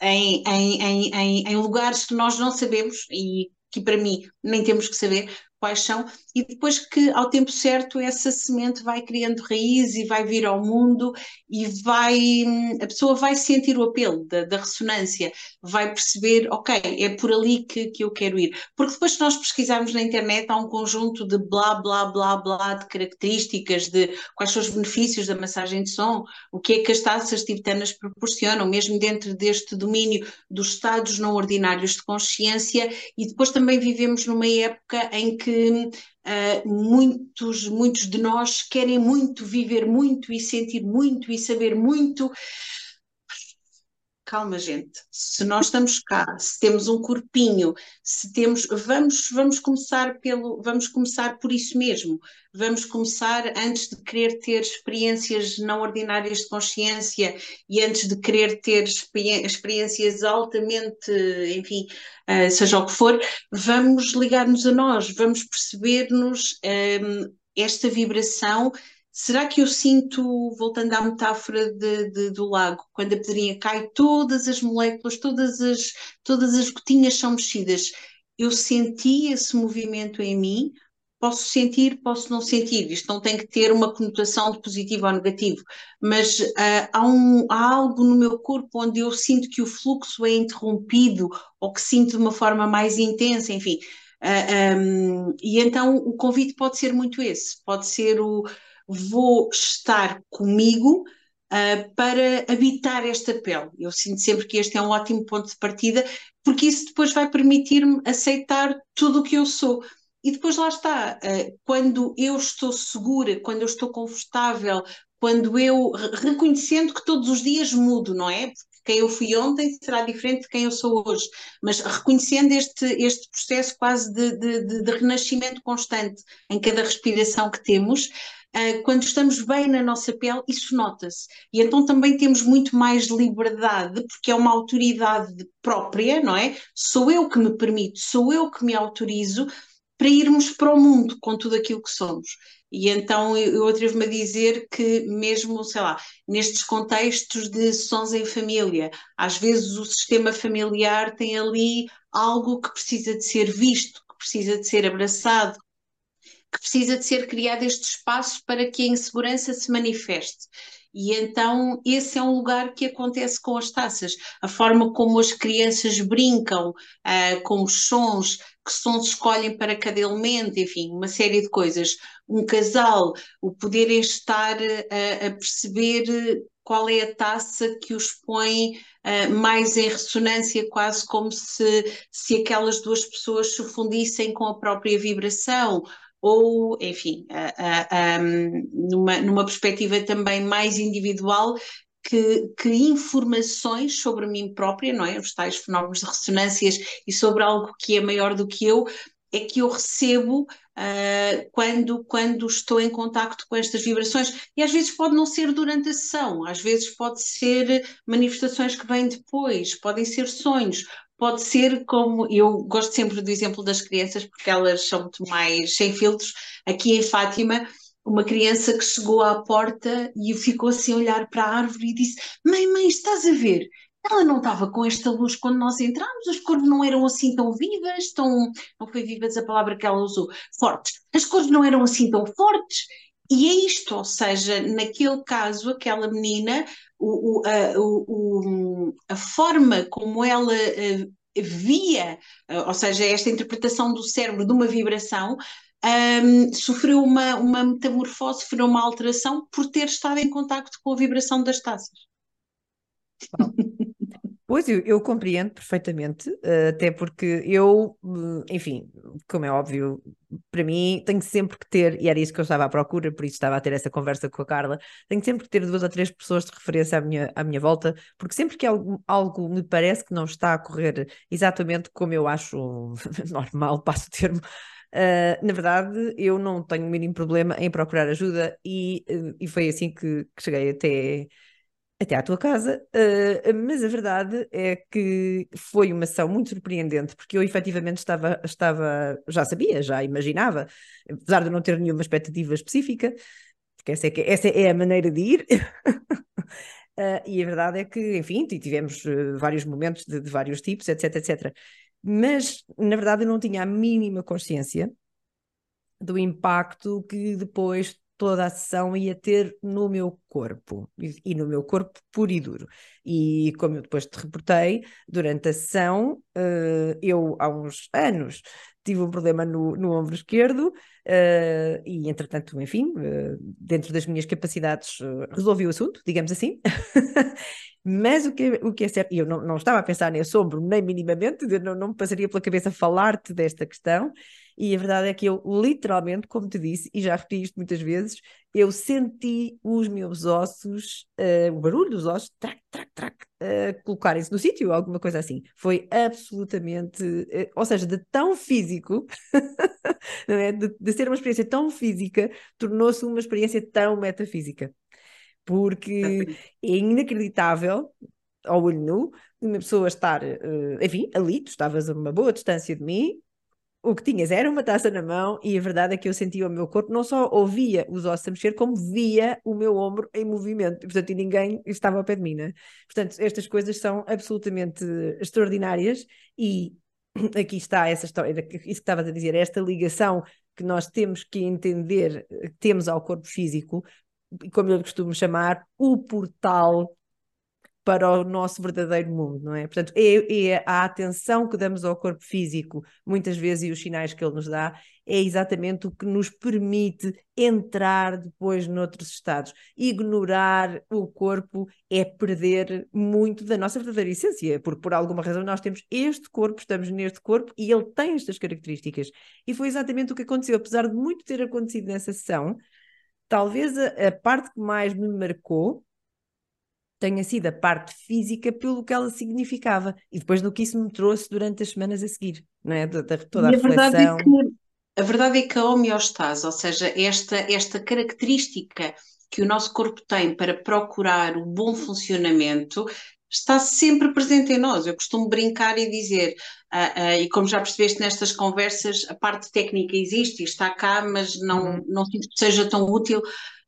Speaker 2: em, em, em, em, lugares que nós não sabemos e que para mim nem temos que saber, quais são, e depois que ao tempo certo essa semente vai criando raiz e vai vir ao mundo e vai, a pessoa vai sentir o apelo da, da ressonância, vai perceber, ok, é por ali que, que eu quero ir. Porque depois se nós pesquisarmos na internet há um conjunto de blá, blá, blá, blá, de características, de quais são os benefícios da massagem de som, o que é que as taças tibetanas proporcionam, mesmo dentro deste domínio dos estados não ordinários de consciência, e depois também vivemos numa época em que que uh, muitos, muitos de nós querem muito viver muito e sentir muito e saber muito. Calma, gente. Se nós estamos cá, se temos um corpinho, se temos, vamos, vamos começar pelo, vamos começar por isso mesmo. Vamos começar antes de querer ter experiências não ordinárias de consciência e antes de querer ter experiências altamente, enfim, uh, seja o que for, vamos ligar-nos a nós, vamos perceber-nos um, ehm, esta vibração. Será que eu sinto, voltando à metáfora de, de, do lago, quando a pedrinha cai, todas as moléculas, todas as, todas as gotinhas são mexidas? Eu senti esse movimento em mim, posso sentir, posso não sentir. Isto não tem que ter uma conotação de positivo ou negativo, mas uh, há, um, há, algo no meu corpo onde eu sinto que o fluxo é interrompido ou que sinto de uma forma mais intensa, enfim. Uh, ah, um, e então o convite pode ser muito esse, pode ser o vou estar comigo uh, para habitar esta pele. Eu sinto sempre que este é um ótimo ponto de partida, porque isso depois vai permitir-me aceitar tudo o que eu sou e depois lá está, eh, quando eu estou segura, quando eu estou confortável, quando eu reconhecendo que todos os dias mudo, não é? Quem eu fui ontem será diferente de quem eu sou hoje, mas reconhecendo este, este processo quase de, de, de renascimento constante em cada respiração que temos, Uh, quando estamos bem na nossa pele, isso nota-se. E então também temos muito mais liberdade, porque é uma autoridade própria, não é? Sou eu que me permito, sou eu que me autorizo para irmos para o mundo com tudo aquilo que somos. E então eu atrevo-me a dizer que, mesmo, sei lá, nestes contextos de sons em família, às vezes o sistema familiar tem ali algo que precisa de ser visto, que precisa de ser abraçado, precisa de ser criado este espaço para que a insegurança se manifeste. E então esse é um lugar que acontece com as taças, a forma como as crianças brincam uh, com os sons, que sons escolhem para cada elemento, enfim, uma série de coisas. Um casal, o poderem estar a, a perceber qual é a taça que os põe uh, mais em ressonância, quase como se, se aquelas duas pessoas se fundissem com a própria vibração, ou, enfim, numa, numa perspectiva também mais individual, que, que, informações sobre mim própria, não é? Os tais fenómenos de ressonâncias e sobre algo que é maior do que eu, é que eu recebo uh, quando, quando estou em contacto com estas vibrações. E às vezes pode não ser durante a sessão, às vezes pode ser manifestações que vêm depois, podem ser sonhos, pode ser como eu gosto sempre do exemplo das crianças, porque elas são muito mais sem filtros. Aqui em Fátima, uma criança que chegou à porta e ficou assim a olhar para a árvore e disse: Mãe, mãe, estás a ver? ela não estava com esta luz quando nós entramos, as cores não eram assim tão vivas, tão, não foi vivas a palavra que ela usou, fortes, as cores não eram assim tão fortes, e é isto, ou seja, naquele caso, aquela menina, o, o, a, o, a, forma como ela uh, via, uh, ou seja, esta interpretação do cérebro de uma vibração, um, sofreu uma, uma metamorfose, sofreu uma alteração por ter estado em contacto com a vibração das taças.
Speaker 1: Pois, eu, eu, compreendo perfeitamente, uh, até porque eu, hum, enfim, como é óbvio, para mim tenho sempre que ter, e era isso que eu estava à procura, por isso estava a ter essa conversa com a Carla, tenho sempre que ter duas ou três pessoas de referência à minha, à minha volta, porque sempre que algo, algo me parece que não está a correr exatamente como eu acho normal, passo o termo, Uh, na verdade, eu não tenho o mínimo problema em procurar ajuda e, e foi assim que, que cheguei até, até à tua casa, uh, mas a verdade é que foi uma ação muito surpreendente, porque eu efetivamente estava, estava, já sabia, já imaginava, apesar de não ter nenhuma expectativa específica, porque essa é, que, essa é a maneira de ir. Uh, e a verdade é que, enfim, tivemos uh, vários momentos de, de, vários tipos, etc, etc. Mas, na verdade, eu não tinha a mínima consciência do impacto que depois toda a sessão ia ter no meu corpo e, no meu corpo puro e duro. E como eu depois te reportei, durante a sessão, uh, eu há uns anos tive um problema no, no ombro esquerdo uh, e, entretanto, enfim, uh, dentro das minhas capacidades, resolvi o assunto, digamos assim. Mas o que, o que é certo, e eu não, não estava a pensar nesse ombro nem minimamente, não, não me passaria pela cabeça falar-te desta questão, e a verdade é que eu, literalmente, como te disse, e já repeti isto muitas vezes, eu senti os meus ossos, uh, o barulho dos ossos, trac, trac, trac, uh, colocarem-se no sítio, alguma coisa assim. Foi absolutamente, uh, ou seja, de tão físico, não é? de, de ser uma experiência tão física, tornou-se uma experiência tão metafísica. Porque é inacreditável, ao olho nu, uma pessoa estar, enfim, ali, tu estavas a uma boa distância de mim, o que tinhas era uma taça na mão e a verdade é que eu sentia o meu corpo, não só ouvia os ossos a mexer, como via o meu ombro em movimento. E, portanto, e ninguém estava ao pé de mim, né? Portanto, estas coisas são absolutamente extraordinárias e aqui está essa história, isso que estavas a dizer, esta ligação que nós temos que entender, temos ao corpo físico, como eu costumo chamar, o portal para o nosso verdadeiro mundo, não é? Portanto, é, é, a atenção que damos ao corpo físico, muitas vezes, e os sinais que ele nos dá, é exatamente o que nos permite entrar depois noutros estados. Ignorar o corpo é perder muito da nossa verdadeira essência, porque por alguma razão nós temos este corpo, estamos neste corpo e ele tem estas características. E foi exatamente o que aconteceu, apesar de muito ter acontecido nessa sessão, talvez a, a parte que mais me marcou tenha sido a parte física pelo que ela significava e depois do que isso me trouxe durante as semanas a seguir, não é? Da, da, toda a, a reflexão.
Speaker 2: É que, a verdade é que a homeostase, ou seja, esta, esta característica que o nosso corpo tem para procurar o bom funcionamento, está sempre presente em nós. Eu costumo brincar e dizer, uh, uh, e como já percebeste nestas conversas, a parte técnica existe e está cá, mas não, uhum. não sinto que seja tão útil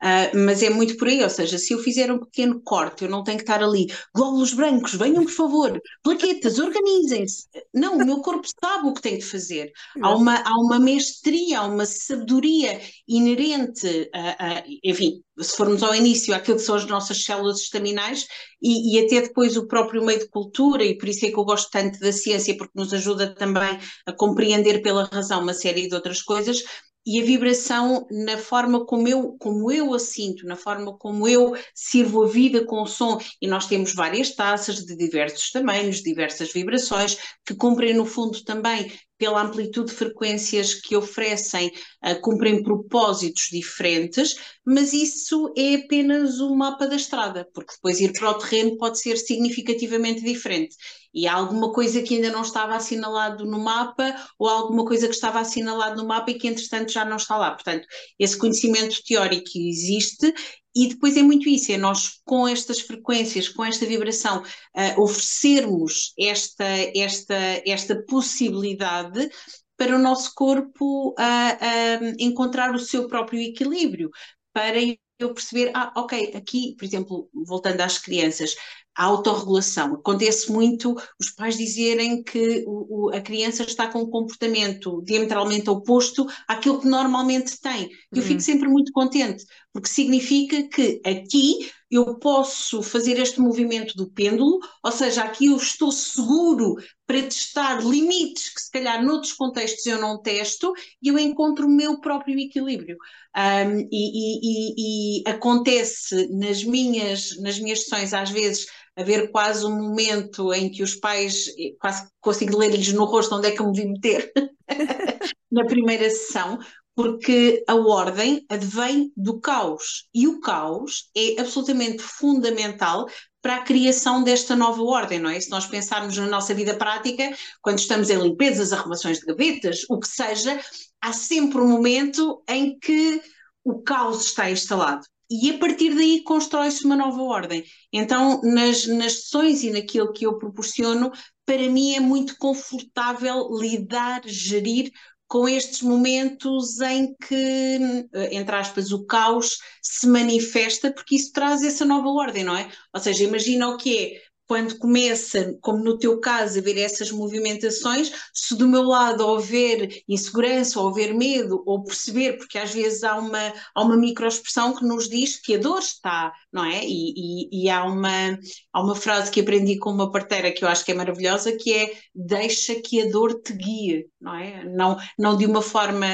Speaker 2: Uh, mas é muito por aí, ou seja, se eu fizer um pequeno corte, eu não tenho que estar ali, glóbulos brancos, venham por favor, plaquetas, organizem-se. Não, o meu corpo sabe o que tem de fazer. Há uma, há uma mestria, há uma sabedoria inerente, a, a, enfim, se formos ao início, àquilo que são as nossas células estaminais e, e, até depois o próprio meio de cultura, e por isso é que eu gosto tanto da ciência, porque nos ajuda também a compreender pela razão uma série de outras coisas, e a vibração na forma como eu, como eu a sinto, na forma como eu sirvo a vida com o som. E nós temos várias taças de diversos tamanhos, diversas vibrações, que cumprem no fundo também pela amplitude de frequências que oferecem, uh, cumprem propósitos diferentes, mas isso é apenas o mapa da estrada, porque depois ir para o terreno pode ser significativamente diferente. E há alguma coisa que ainda não estava assinalado no mapa, ou alguma coisa que estava assinalado no mapa e que entretanto já não está lá. Portanto, esse conhecimento teórico existe e depois é muito isso, é nós com estas frequências, com esta vibração, uh, oferecermos esta, esta, esta possibilidade para o nosso corpo uh, uh, encontrar o seu próprio equilíbrio, para eu perceber, ah, ok, aqui, por exemplo, voltando às crianças, a autorregulação. Acontece muito os pais dizerem que o, o, a criança está com um comportamento diametralmente oposto àquilo que normalmente tem. Eu fico uhum. sempre muito contente, porque significa que aqui eu posso fazer este movimento do pêndulo, ou seja, aqui eu estou seguro para testar limites que se calhar noutros contextos eu não testo e eu encontro o meu próprio equilíbrio. Um, e, e, e, acontece nas minhas, nas minhas sessões às vezes haver quase um momento em que os pais quase consigo ler-lhes no rosto onde é que eu me vim meter na primeira sessão, porque a ordem advém do caos e o caos é absolutamente fundamental para a criação desta nova ordem, não é? Se nós pensarmos na nossa vida prática, quando estamos em limpezas, arrumações de gavetas, o que seja, há sempre um momento em que o caos está instalado. E a partir daí constrói-se uma nova ordem. Então, nas, nas sessões e naquilo que eu proporciono, para mim é muito confortável lidar, gerir com estes momentos em que, entre aspas, o caos se manifesta, porque isso traz essa nova ordem, não é? Ou seja, imagina o que é quando começa, como no teu caso, a ver essas movimentações, se do meu lado houver insegurança, ou houver medo, ou perceber, porque às vezes há uma, há uma microexpressão que nos diz que a dor está, não é? E, e, e, há, uma, há uma frase que aprendi com uma parteira que eu acho que é maravilhosa, que é deixa que a dor te guie, não é? Não, não de uma forma,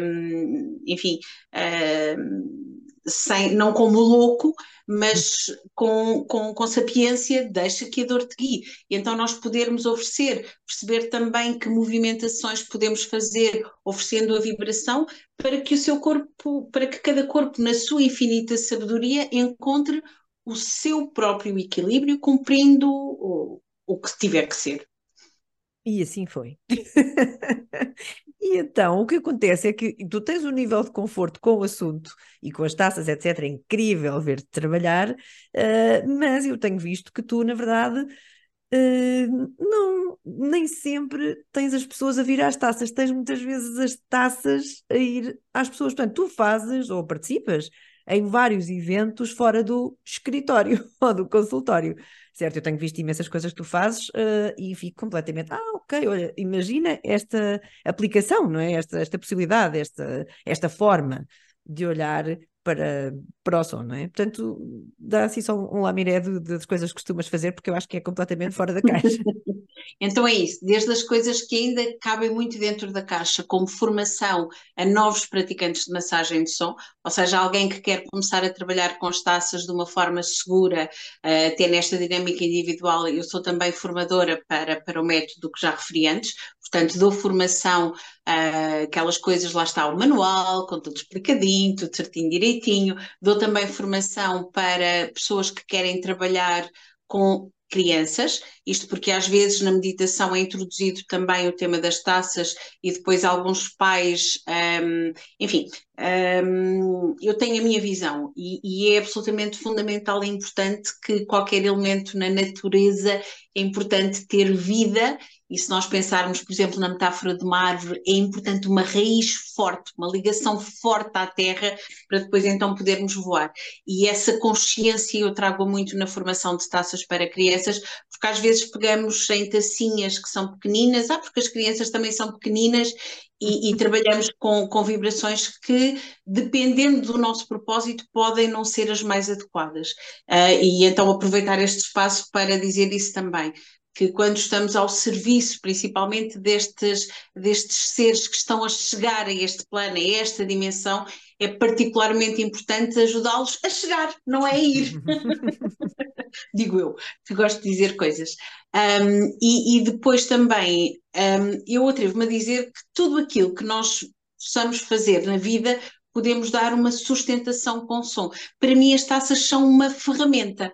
Speaker 2: hum, enfim, hum, sem, não como louco, mas com, com, com sapiência, deixa que a dor te guie. E então nós podermos oferecer, perceber também que movimentações podemos fazer, oferecendo a vibração, para que o seu corpo, para que cada corpo, na sua infinita sabedoria, encontre o seu próprio equilíbrio, cumprindo o, o que tiver que ser.
Speaker 1: E assim foi. e então, o que acontece é que tu tens um nível de conforto com o assunto e com as taças, etc. É incrível ver-te trabalhar, uh, mas eu tenho visto que tu, na verdade, uh, não, nem sempre tens as pessoas a vir às taças, tens muitas vezes as taças a ir às pessoas. Portanto, tu fazes ou participas em vários eventos fora do escritório ou do consultório certo? Eu tenho visto imensas coisas que tu fazes uh, e fico completamente, ah, ok, olha, imagina esta aplicação, não é? Esta, esta possibilidade, esta, esta forma de olhar para, para o som, não é? Portanto, dá assim só um lamiré de, das coisas que costumas fazer, porque eu acho que é completamente fora da caixa.
Speaker 2: então é isso, desde as coisas que ainda cabem muito dentro da caixa, como formação a novos praticantes de massagem de som, ou seja, alguém que quer começar a trabalhar com as taças de uma forma segura, uh, até nesta dinâmica individual, eu sou também formadora para, para o método que já referi antes, portanto dou formação uh, aquelas coisas, lá está o manual, com tudo explicadinho, tudo certinho, direitinho. Dou também formação para pessoas que querem trabalhar com crianças, isto porque às vezes na meditação é introduzido também o tema das taças e depois alguns pais, um, enfim, um, eu tenho a minha visão e, e, é absolutamente fundamental e importante que qualquer elemento na natureza é importante ter vida e se nós pensarmos, por exemplo, na metáfora de uma árvore, é importante uma raiz forte, uma ligação forte à terra, para depois então podermos voar. E essa consciência eu trago muito na formação de taças para crianças, porque às vezes pegamos em tacinhas que são pequeninas, ah, porque as crianças também são pequeninas, e, e, trabalhamos com, com vibrações que, dependendo do nosso propósito, podem não ser as mais adequadas. Uh, e então aproveitar este espaço para dizer isso também que quando estamos ao serviço, principalmente destes, destes seres que estão a chegar a este plano, a esta dimensão, é particularmente importante ajudá-los a chegar, não é ir. Digo eu, que gosto de dizer coisas. Um, e, e, depois também, um, eu atrevo-me a dizer que tudo aquilo que nós possamos fazer na vida podemos dar uma sustentação com som. Para mim, as taças são uma ferramenta.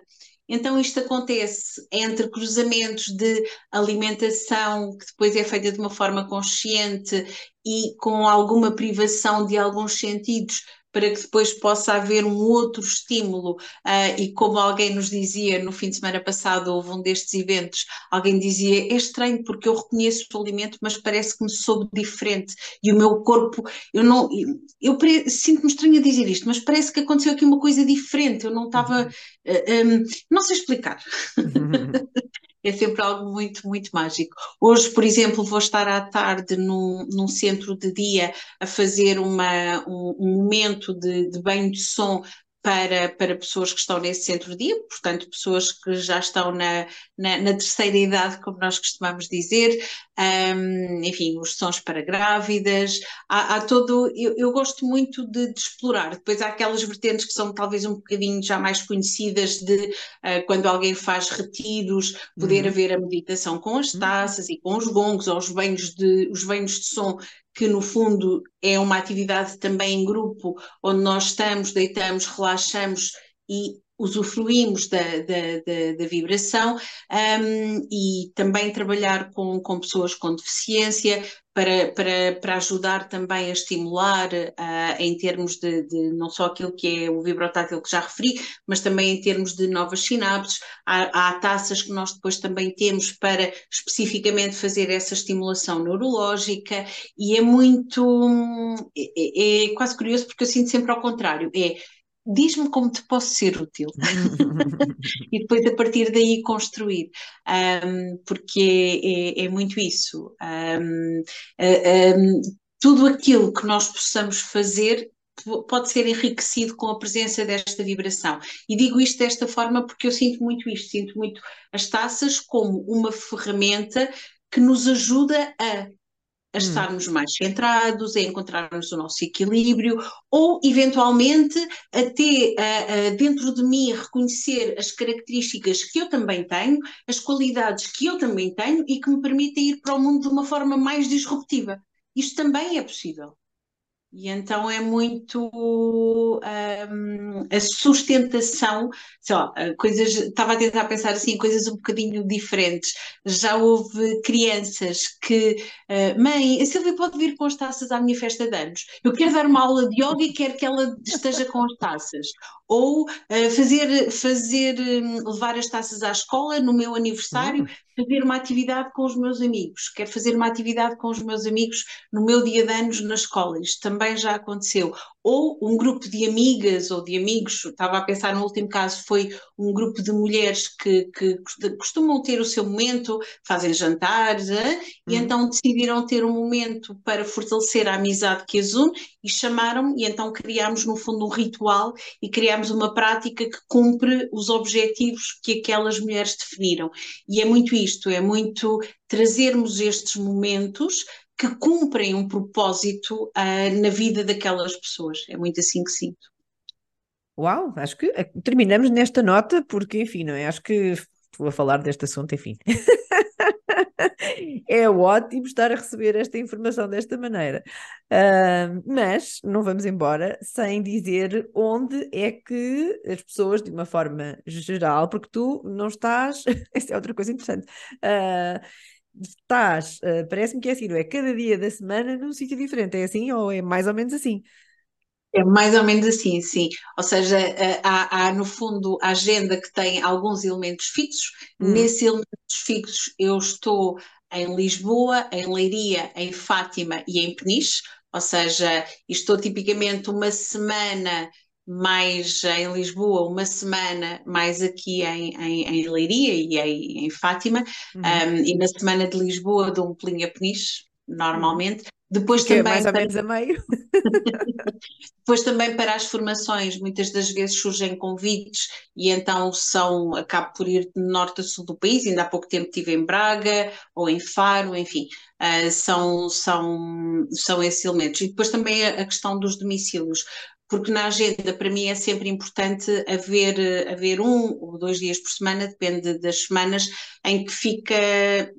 Speaker 2: Então, isto acontece entre cruzamentos de alimentação, que depois é feita de uma forma consciente e com alguma privação de alguns sentidos, para que depois possa haver um outro estímulo. Uh, e como alguém nos dizia no fim de semana passado, houve um destes eventos, alguém dizia: é estranho porque eu reconheço o alimento, mas parece que me soube diferente e o meu corpo, eu não, eu, eu sinto-me estranho a dizer isto, mas parece que aconteceu aqui uma coisa diferente, eu não estava, uh, uhum. um, não sei explicar. é sempre algo muito, muito mágico. Hoje, por exemplo, vou estar à tarde num, num centro de dia a fazer uma, um, um momento de, de banho de som para, para pessoas que estão nesse centro de dia, portanto, pessoas que já estão na, na, na terceira idade, como nós costumamos dizer, um, enfim, os sons para grávidas, há, há todo, eu, eu, gosto muito de, de, explorar, depois há aquelas vertentes que são talvez um bocadinho já mais conhecidas de uh, quando alguém faz retiros, poder uhum. haver a meditação com as uhum. taças uhum. e com os gongos, ou os banhos de, os banhos de som que no fundo é uma atividade também em grupo, onde nós estamos, deitamos, relaxamos e usufruímos da, da, da, da vibração um, e também trabalhar com, com pessoas com deficiência para, para, para ajudar também a estimular uh, em termos de, de, não só aquilo que é o vibrotátil que já referi, mas também em termos de novas sinapses. Há, há taças que nós depois também temos para especificamente fazer essa estimulação neurológica e é muito, é, é quase curioso porque eu sinto sempre ao contrário, é diz-me como te posso ser útil. E depois a partir daí construir. Um, porque é, é, é, muito isso. Um, um, tudo aquilo que nós possamos fazer pode ser enriquecido com a presença desta vibração. E digo isto desta forma porque eu sinto muito isto, sinto muito as taças como uma ferramenta que nos ajuda a a hum. estarmos mais centrados, a encontrarmos o nosso equilíbrio, ou eventualmente até uh, uh, dentro de mim reconhecer as características que eu também tenho, as qualidades que eu também tenho e que me permitem ir para o mundo de uma forma mais disruptiva. Isto também é possível. E então é muito um, a sustentação, sei lá, coisas, estava a tentar pensar assim, coisas um bocadinho diferentes. Já houve crianças que, uh, mãe, a Silvia pode vir com as taças à minha festa de anos. Eu quero dar uma aula de yoga e quero que ela esteja com as taças. Ou uh, fazer, fazer um, levar as taças à escola no meu aniversário, uhum. fazer uma atividade com os meus amigos. Quero fazer uma atividade com os meus amigos no meu dia de anos na escola. Isto também já aconteceu. Ou um grupo de amigas ou de amigos, estava a pensar no último caso, foi um grupo de mulheres que, que costumam ter o seu momento, fazem jantares, hein? e hum. então decidiram ter um momento para fortalecer a amizade que as une e chamaram-me, e então criámos no fundo um ritual e criámos uma prática que cumpre os objetivos que aquelas mulheres definiram. E é muito isto, é muito trazermos estes momentos que cumprem um propósito uh, na vida daquelas pessoas. É muito assim que sinto.
Speaker 1: Uau, acho que eh, terminamos nesta nota, porque, enfim, não é? Acho que estou a falar deste assunto, enfim. é ótimo estar a receber esta informação desta maneira. Uh, mas não vamos embora sem dizer onde é que as pessoas, de uma forma geral, porque tu não estás. Essa é outra coisa interessante. Uh, estás, uh, parece-me que é assim, não é? Cada dia da semana num sítio diferente, é assim ou é mais ou menos assim?
Speaker 2: É mais ou menos assim, sim. Ou seja, eh, há, há no fundo a agenda que tem alguns elementos fixos. Hum. Nesses elementos fixos eu estou em Lisboa, em Leiria, em Fátima e em Peniche. Ou seja, estou tipicamente uma semana mais em Lisboa, uma semana mais aqui em, em, em Leiria e em, em Fátima, uhum. um, e na semana de Lisboa dou um pulinho a Peniche, normalmente.
Speaker 1: Depois que também. É mais ou menos a meio.
Speaker 2: Depois também para as formações, muitas das vezes surgem convites e então são, acabo por ir de norte a sul do país, ainda há pouco tempo estive em Braga ou em Faro, enfim, uh, são, são, são esses elementos. E depois também a, a questão dos domicílios porque na agenda para mim é sempre importante haver, haver um ou dois dias por semana, depende das semanas, em que fica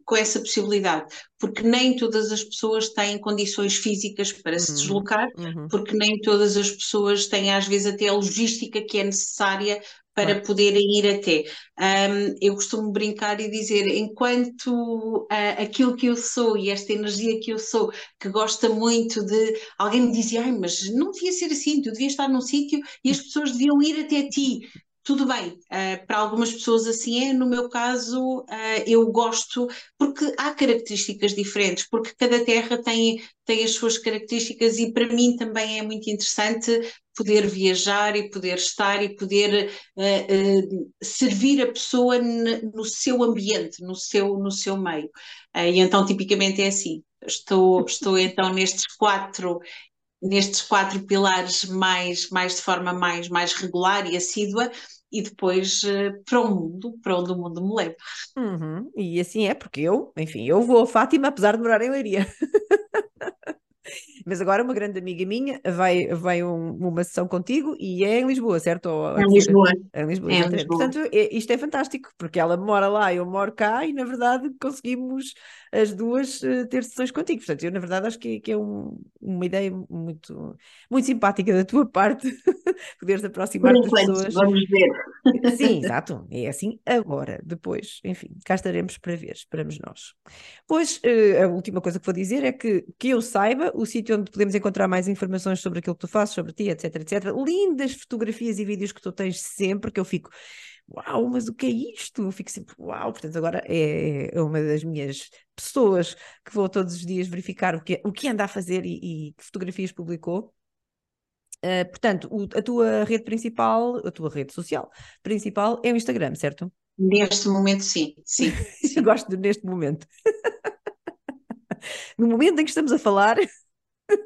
Speaker 2: com essa possibilidade, porque nem todas as pessoas têm condições físicas para uhum. se deslocar, uhum. porque nem todas as pessoas têm às vezes até a logística que é necessária para poderem ir até. Um, eu costumo brincar e dizer, enquanto uh, aquilo que eu sou e esta energia que eu sou, que gosta muito de. Alguém me dizia, ai, mas não devia ser assim, tu devias estar num sítio e as pessoas deviam ir até ti. Tudo bem, uh, para algumas pessoas assim é, no meu caso uh, eu gosto, porque há características diferentes, porque cada terra tem, tem as suas características e para mim também é muito interessante poder viajar e poder estar e poder uh, servir a pessoa no seu ambiente, no seu, no seu meio. e então tipicamente é assim, estou, estou então nestes quatro nestes quatro pilares mais, mais de forma mais, mais regular e assídua, e depois uh, para o mundo, para onde o mundo me leva.
Speaker 1: Uhum. E assim é, porque eu, enfim, eu vou a Fátima apesar de morar em Leiria. Mas agora uma grande amiga minha vai, vai um, uma sessão contigo e é em Lisboa, certo? Ou,
Speaker 2: é em Lisboa.
Speaker 1: É em Lisboa, é em Lisboa. Portanto, é, isto é fantástico, porque ela mora lá, eu moro cá e na verdade conseguimos as duas uh, ter sessões contigo. Portanto, eu na verdade acho que, que é um, uma ideia muito, muito simpática da tua parte, poderes aproximar das pessoas.
Speaker 2: Vamos ver.
Speaker 1: Sim, exato. É assim agora, depois, enfim, cá estaremos para ver, esperamos nós. Pois, uh, a última coisa que vou dizer é que, que eu saiba, o sítio onde podemos encontrar mais informações sobre aquilo que tu fazes, sobre ti, etc, etc. Lindas fotografias e vídeos que tu tens sempre, que eu fico, uau, mas o que é isto? Eu fico sempre, uau, portanto agora é, é uma das minhas pessoas que vou todos os dias verificar o que, o que anda a fazer e, e que fotografias publicou. Uh, portanto, o, a tua rede principal, a tua rede social principal é o Instagram, certo?
Speaker 2: Neste momento, sim. sim, sim.
Speaker 1: Gosto de neste momento. no momento em que estamos a falar,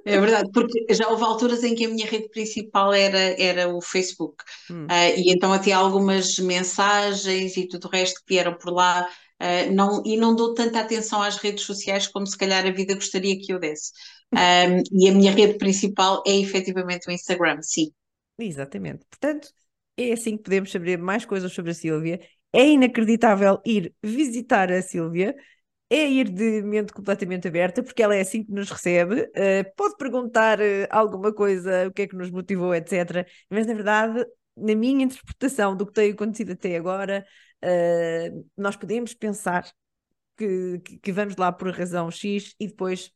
Speaker 2: é verdade, porque já houve alturas em que a minha rede principal era, era o Facebook. Hum. Uh, e então até algumas mensagens e tudo o resto que vieram por lá. Uh, não, e não dou tanta atenção às redes sociais como se calhar a vida gostaria que eu desse. Um, e a minha rede principal é efetivamente o Instagram, sim.
Speaker 1: Exatamente. Portanto, é assim que podemos saber mais coisas sobre a Sílvia. É inacreditável ir visitar a Sílvia é ir de mente completamente aberta, porque ela é assim que nos recebe. Uh, pode perguntar uh, alguma coisa, o que é que nos motivou, etc. Mas, na verdade, na minha interpretação do que tem acontecido até agora, uh, nós podemos pensar que, que, que, vamos lá por razão X e depois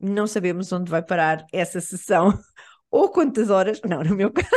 Speaker 1: não sabemos onde vai parar essa sessão ou quantas horas. Não, no meu caso.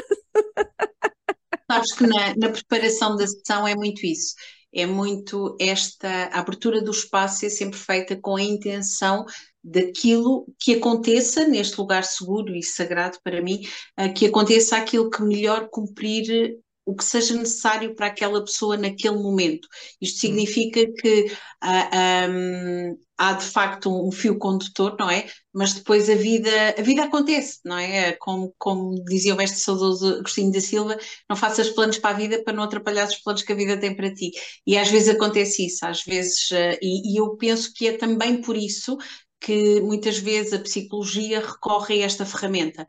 Speaker 2: Sabes que na, na preparação da sessão é muito isso é muito esta abertura do espaço é sempre feita com a intenção daquilo que aconteça neste lugar seguro e sagrado para mim, eh, que aconteça aquilo que melhor cumprir o que seja necessário para aquela pessoa naquele momento. Isto hum. significa que uh, ah, um, há de facto um fio condutor, não é? Mas depois a vida, a vida acontece, não é? Como, como dizia o mestre saudoso Agostinho da Silva, não faças planos para a vida para não atrapalhar os planos que a vida tem para ti. E às vezes acontece isso, às vezes, uh, e, e eu penso que é também por isso que muitas vezes a psicologia recorre a esta ferramenta,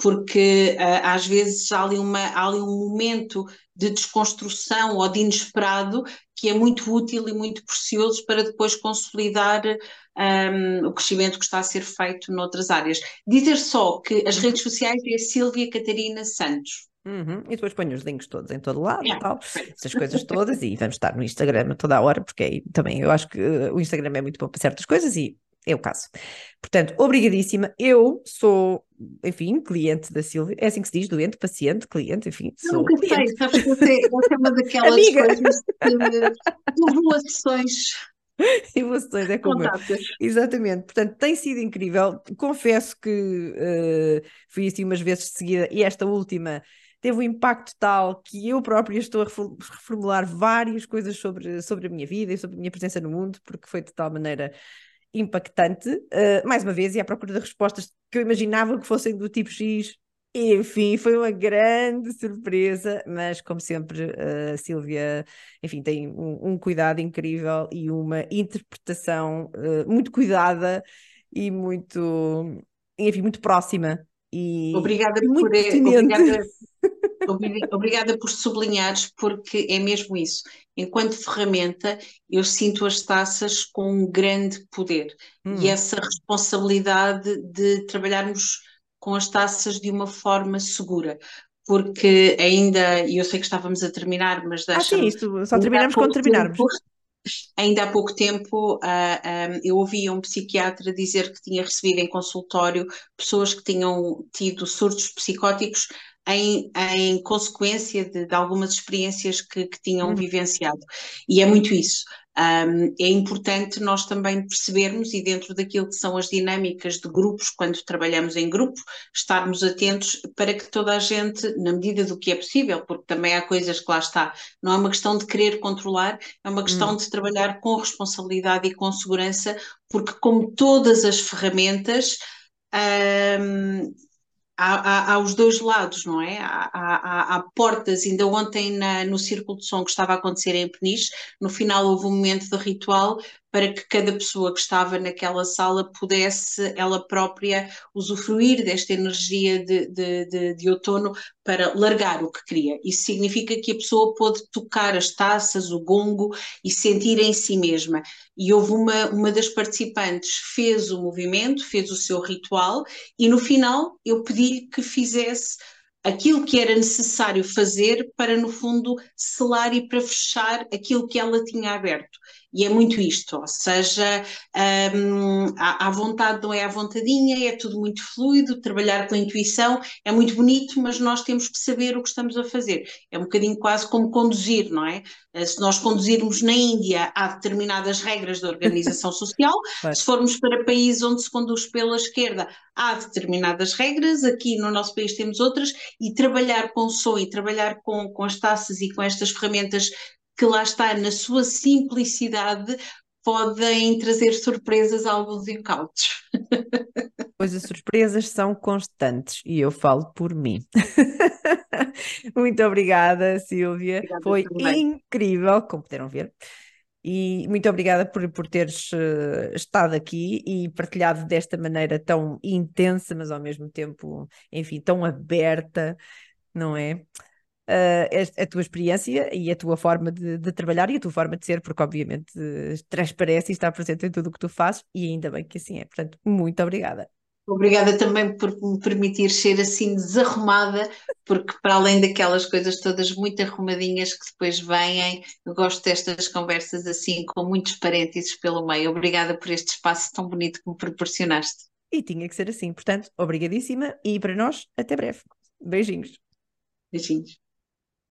Speaker 2: porque uh, às vezes há ali, uma, há ali um momento de desconstrução ou de inesperado que é muito útil e muito precioso para depois consolidar um, o crescimento que está a ser feito noutras áreas. Dizer só que as redes sociais é Silvia Catarina Santos.
Speaker 1: Uhum. E depois ponho os links todos em todo lado yeah. e tal, essas coisas todas, e vamos estar no Instagram toda a hora, porque aí também eu acho que o Instagram é muito bom para certas coisas e é o caso. Portanto, obrigadíssima. Eu sou, enfim, cliente da Silvia. É assim que se diz, doente, paciente, cliente, enfim.
Speaker 2: Eu nunca cliente. sei, sabes que você, você é uma daquelas Amiga. coisas de evoluções.
Speaker 1: Evoluções, é como. Exatamente. Portanto, tem sido incrível. Confesso que uh, fui assim umas vezes de seguida e esta última teve um impacto tal que eu própria estou a reformular várias coisas sobre, sobre a minha vida e sobre a minha presença no mundo, porque foi de tal maneira impactante, uh, mais uma vez, e à procura de respostas que eu imaginava que fossem do tipo X. Enfim, foi uma grande surpresa, mas como sempre, a uh, Silvia, enfim, tem um, um, cuidado incrível e uma interpretação uh, muito cuidada e muito, enfim, muito próxima. E
Speaker 2: obrigada, por, obrigada, Obrigada por sublinhares, porque é mesmo isso. Enquanto ferramenta, eu sinto as taças com um grande poder hum. e essa responsabilidade de trabalharmos com as taças de uma forma segura, porque ainda, e eu sei que estávamos a terminar, mas deixa
Speaker 1: Ah, sim, isto só terminamos quando terminarmos.
Speaker 2: Tempo, ainda há pouco tempo uh, ah, um, eu ouvia um psiquiatra dizer que tinha recebido em consultório pessoas que tinham tido surtos psicóticos em, em consequência de, de, algumas experiências que, que tinham uhum. vivenciado. E é muito isso. Um, é importante nós também percebermos, e dentro daquilo que são as dinâmicas de grupos, quando trabalhamos em grupo, estarmos atentos para que toda a gente, na medida do que é possível, porque também há coisas que lá está, não é uma questão de querer controlar, é uma questão hum. de trabalhar com responsabilidade e com segurança, porque, como todas as ferramentas, um, há, há, há, os dois lados, não é? Há, há, há portas, ainda ontem na, no Círculo de Som que estava a acontecer em Peniche, no final houve um momento de ritual para que cada pessoa que estava naquela sala pudesse ela própria usufruir desta energia de, de, de, de outono para largar o que queria. Isso significa que a pessoa pôde tocar as taças, o gongo e sentir em si mesma. E houve uma, uma das participantes fez o movimento, fez o seu ritual e no final eu pedi-lhe que fizesse aquilo que era necessário fazer para, no fundo, selar e para fechar aquilo que ela tinha aberto. E é muito isto, ou seja, um, a, a vontade não é a vontadinha, é tudo muito fluido, trabalhar com a intuição é muito bonito, mas nós temos que saber o que estamos a fazer. É um bocadinho quase como conduzir, não é? Eh, se nós conduzirmos na Índia, há determinadas regras da organização social, se formos para países onde se conduz pela esquerda, há determinadas regras, aqui no nosso país temos outras, e trabalhar com o som e trabalhar com, com as taças e com estas ferramentas que lá está, na sua simplicidade, podem trazer surpresas a alguns incautos.
Speaker 1: Pois as surpresas são constantes e eu falo por mim. muito obrigada, Silvia. Obrigada Foi também. incrível, como puderam ver. E muito obrigada por, por teres uh, estado aqui e partilhado desta maneira tão intensa, mas ao mesmo tempo, enfim, tão aberta, não é? Uh, a, tua experiência e a tua forma de, de, trabalhar e a tua forma de ser, porque obviamente transparece e está presente em tudo o que tu fazes e ainda bem que assim é. Portanto, muito obrigada.
Speaker 2: Obrigada também por me permitir ser assim desarrumada, porque para além daquelas coisas todas muito arrumadinhas que depois vêm, eu gosto destas conversas assim, com muitos parênteses pelo meio. Obrigada por este espaço tão bonito que me proporcionaste.
Speaker 1: E tinha que ser assim, portanto, obrigadíssima e para nós, até breve. Beijinhos.
Speaker 2: Beijinhos.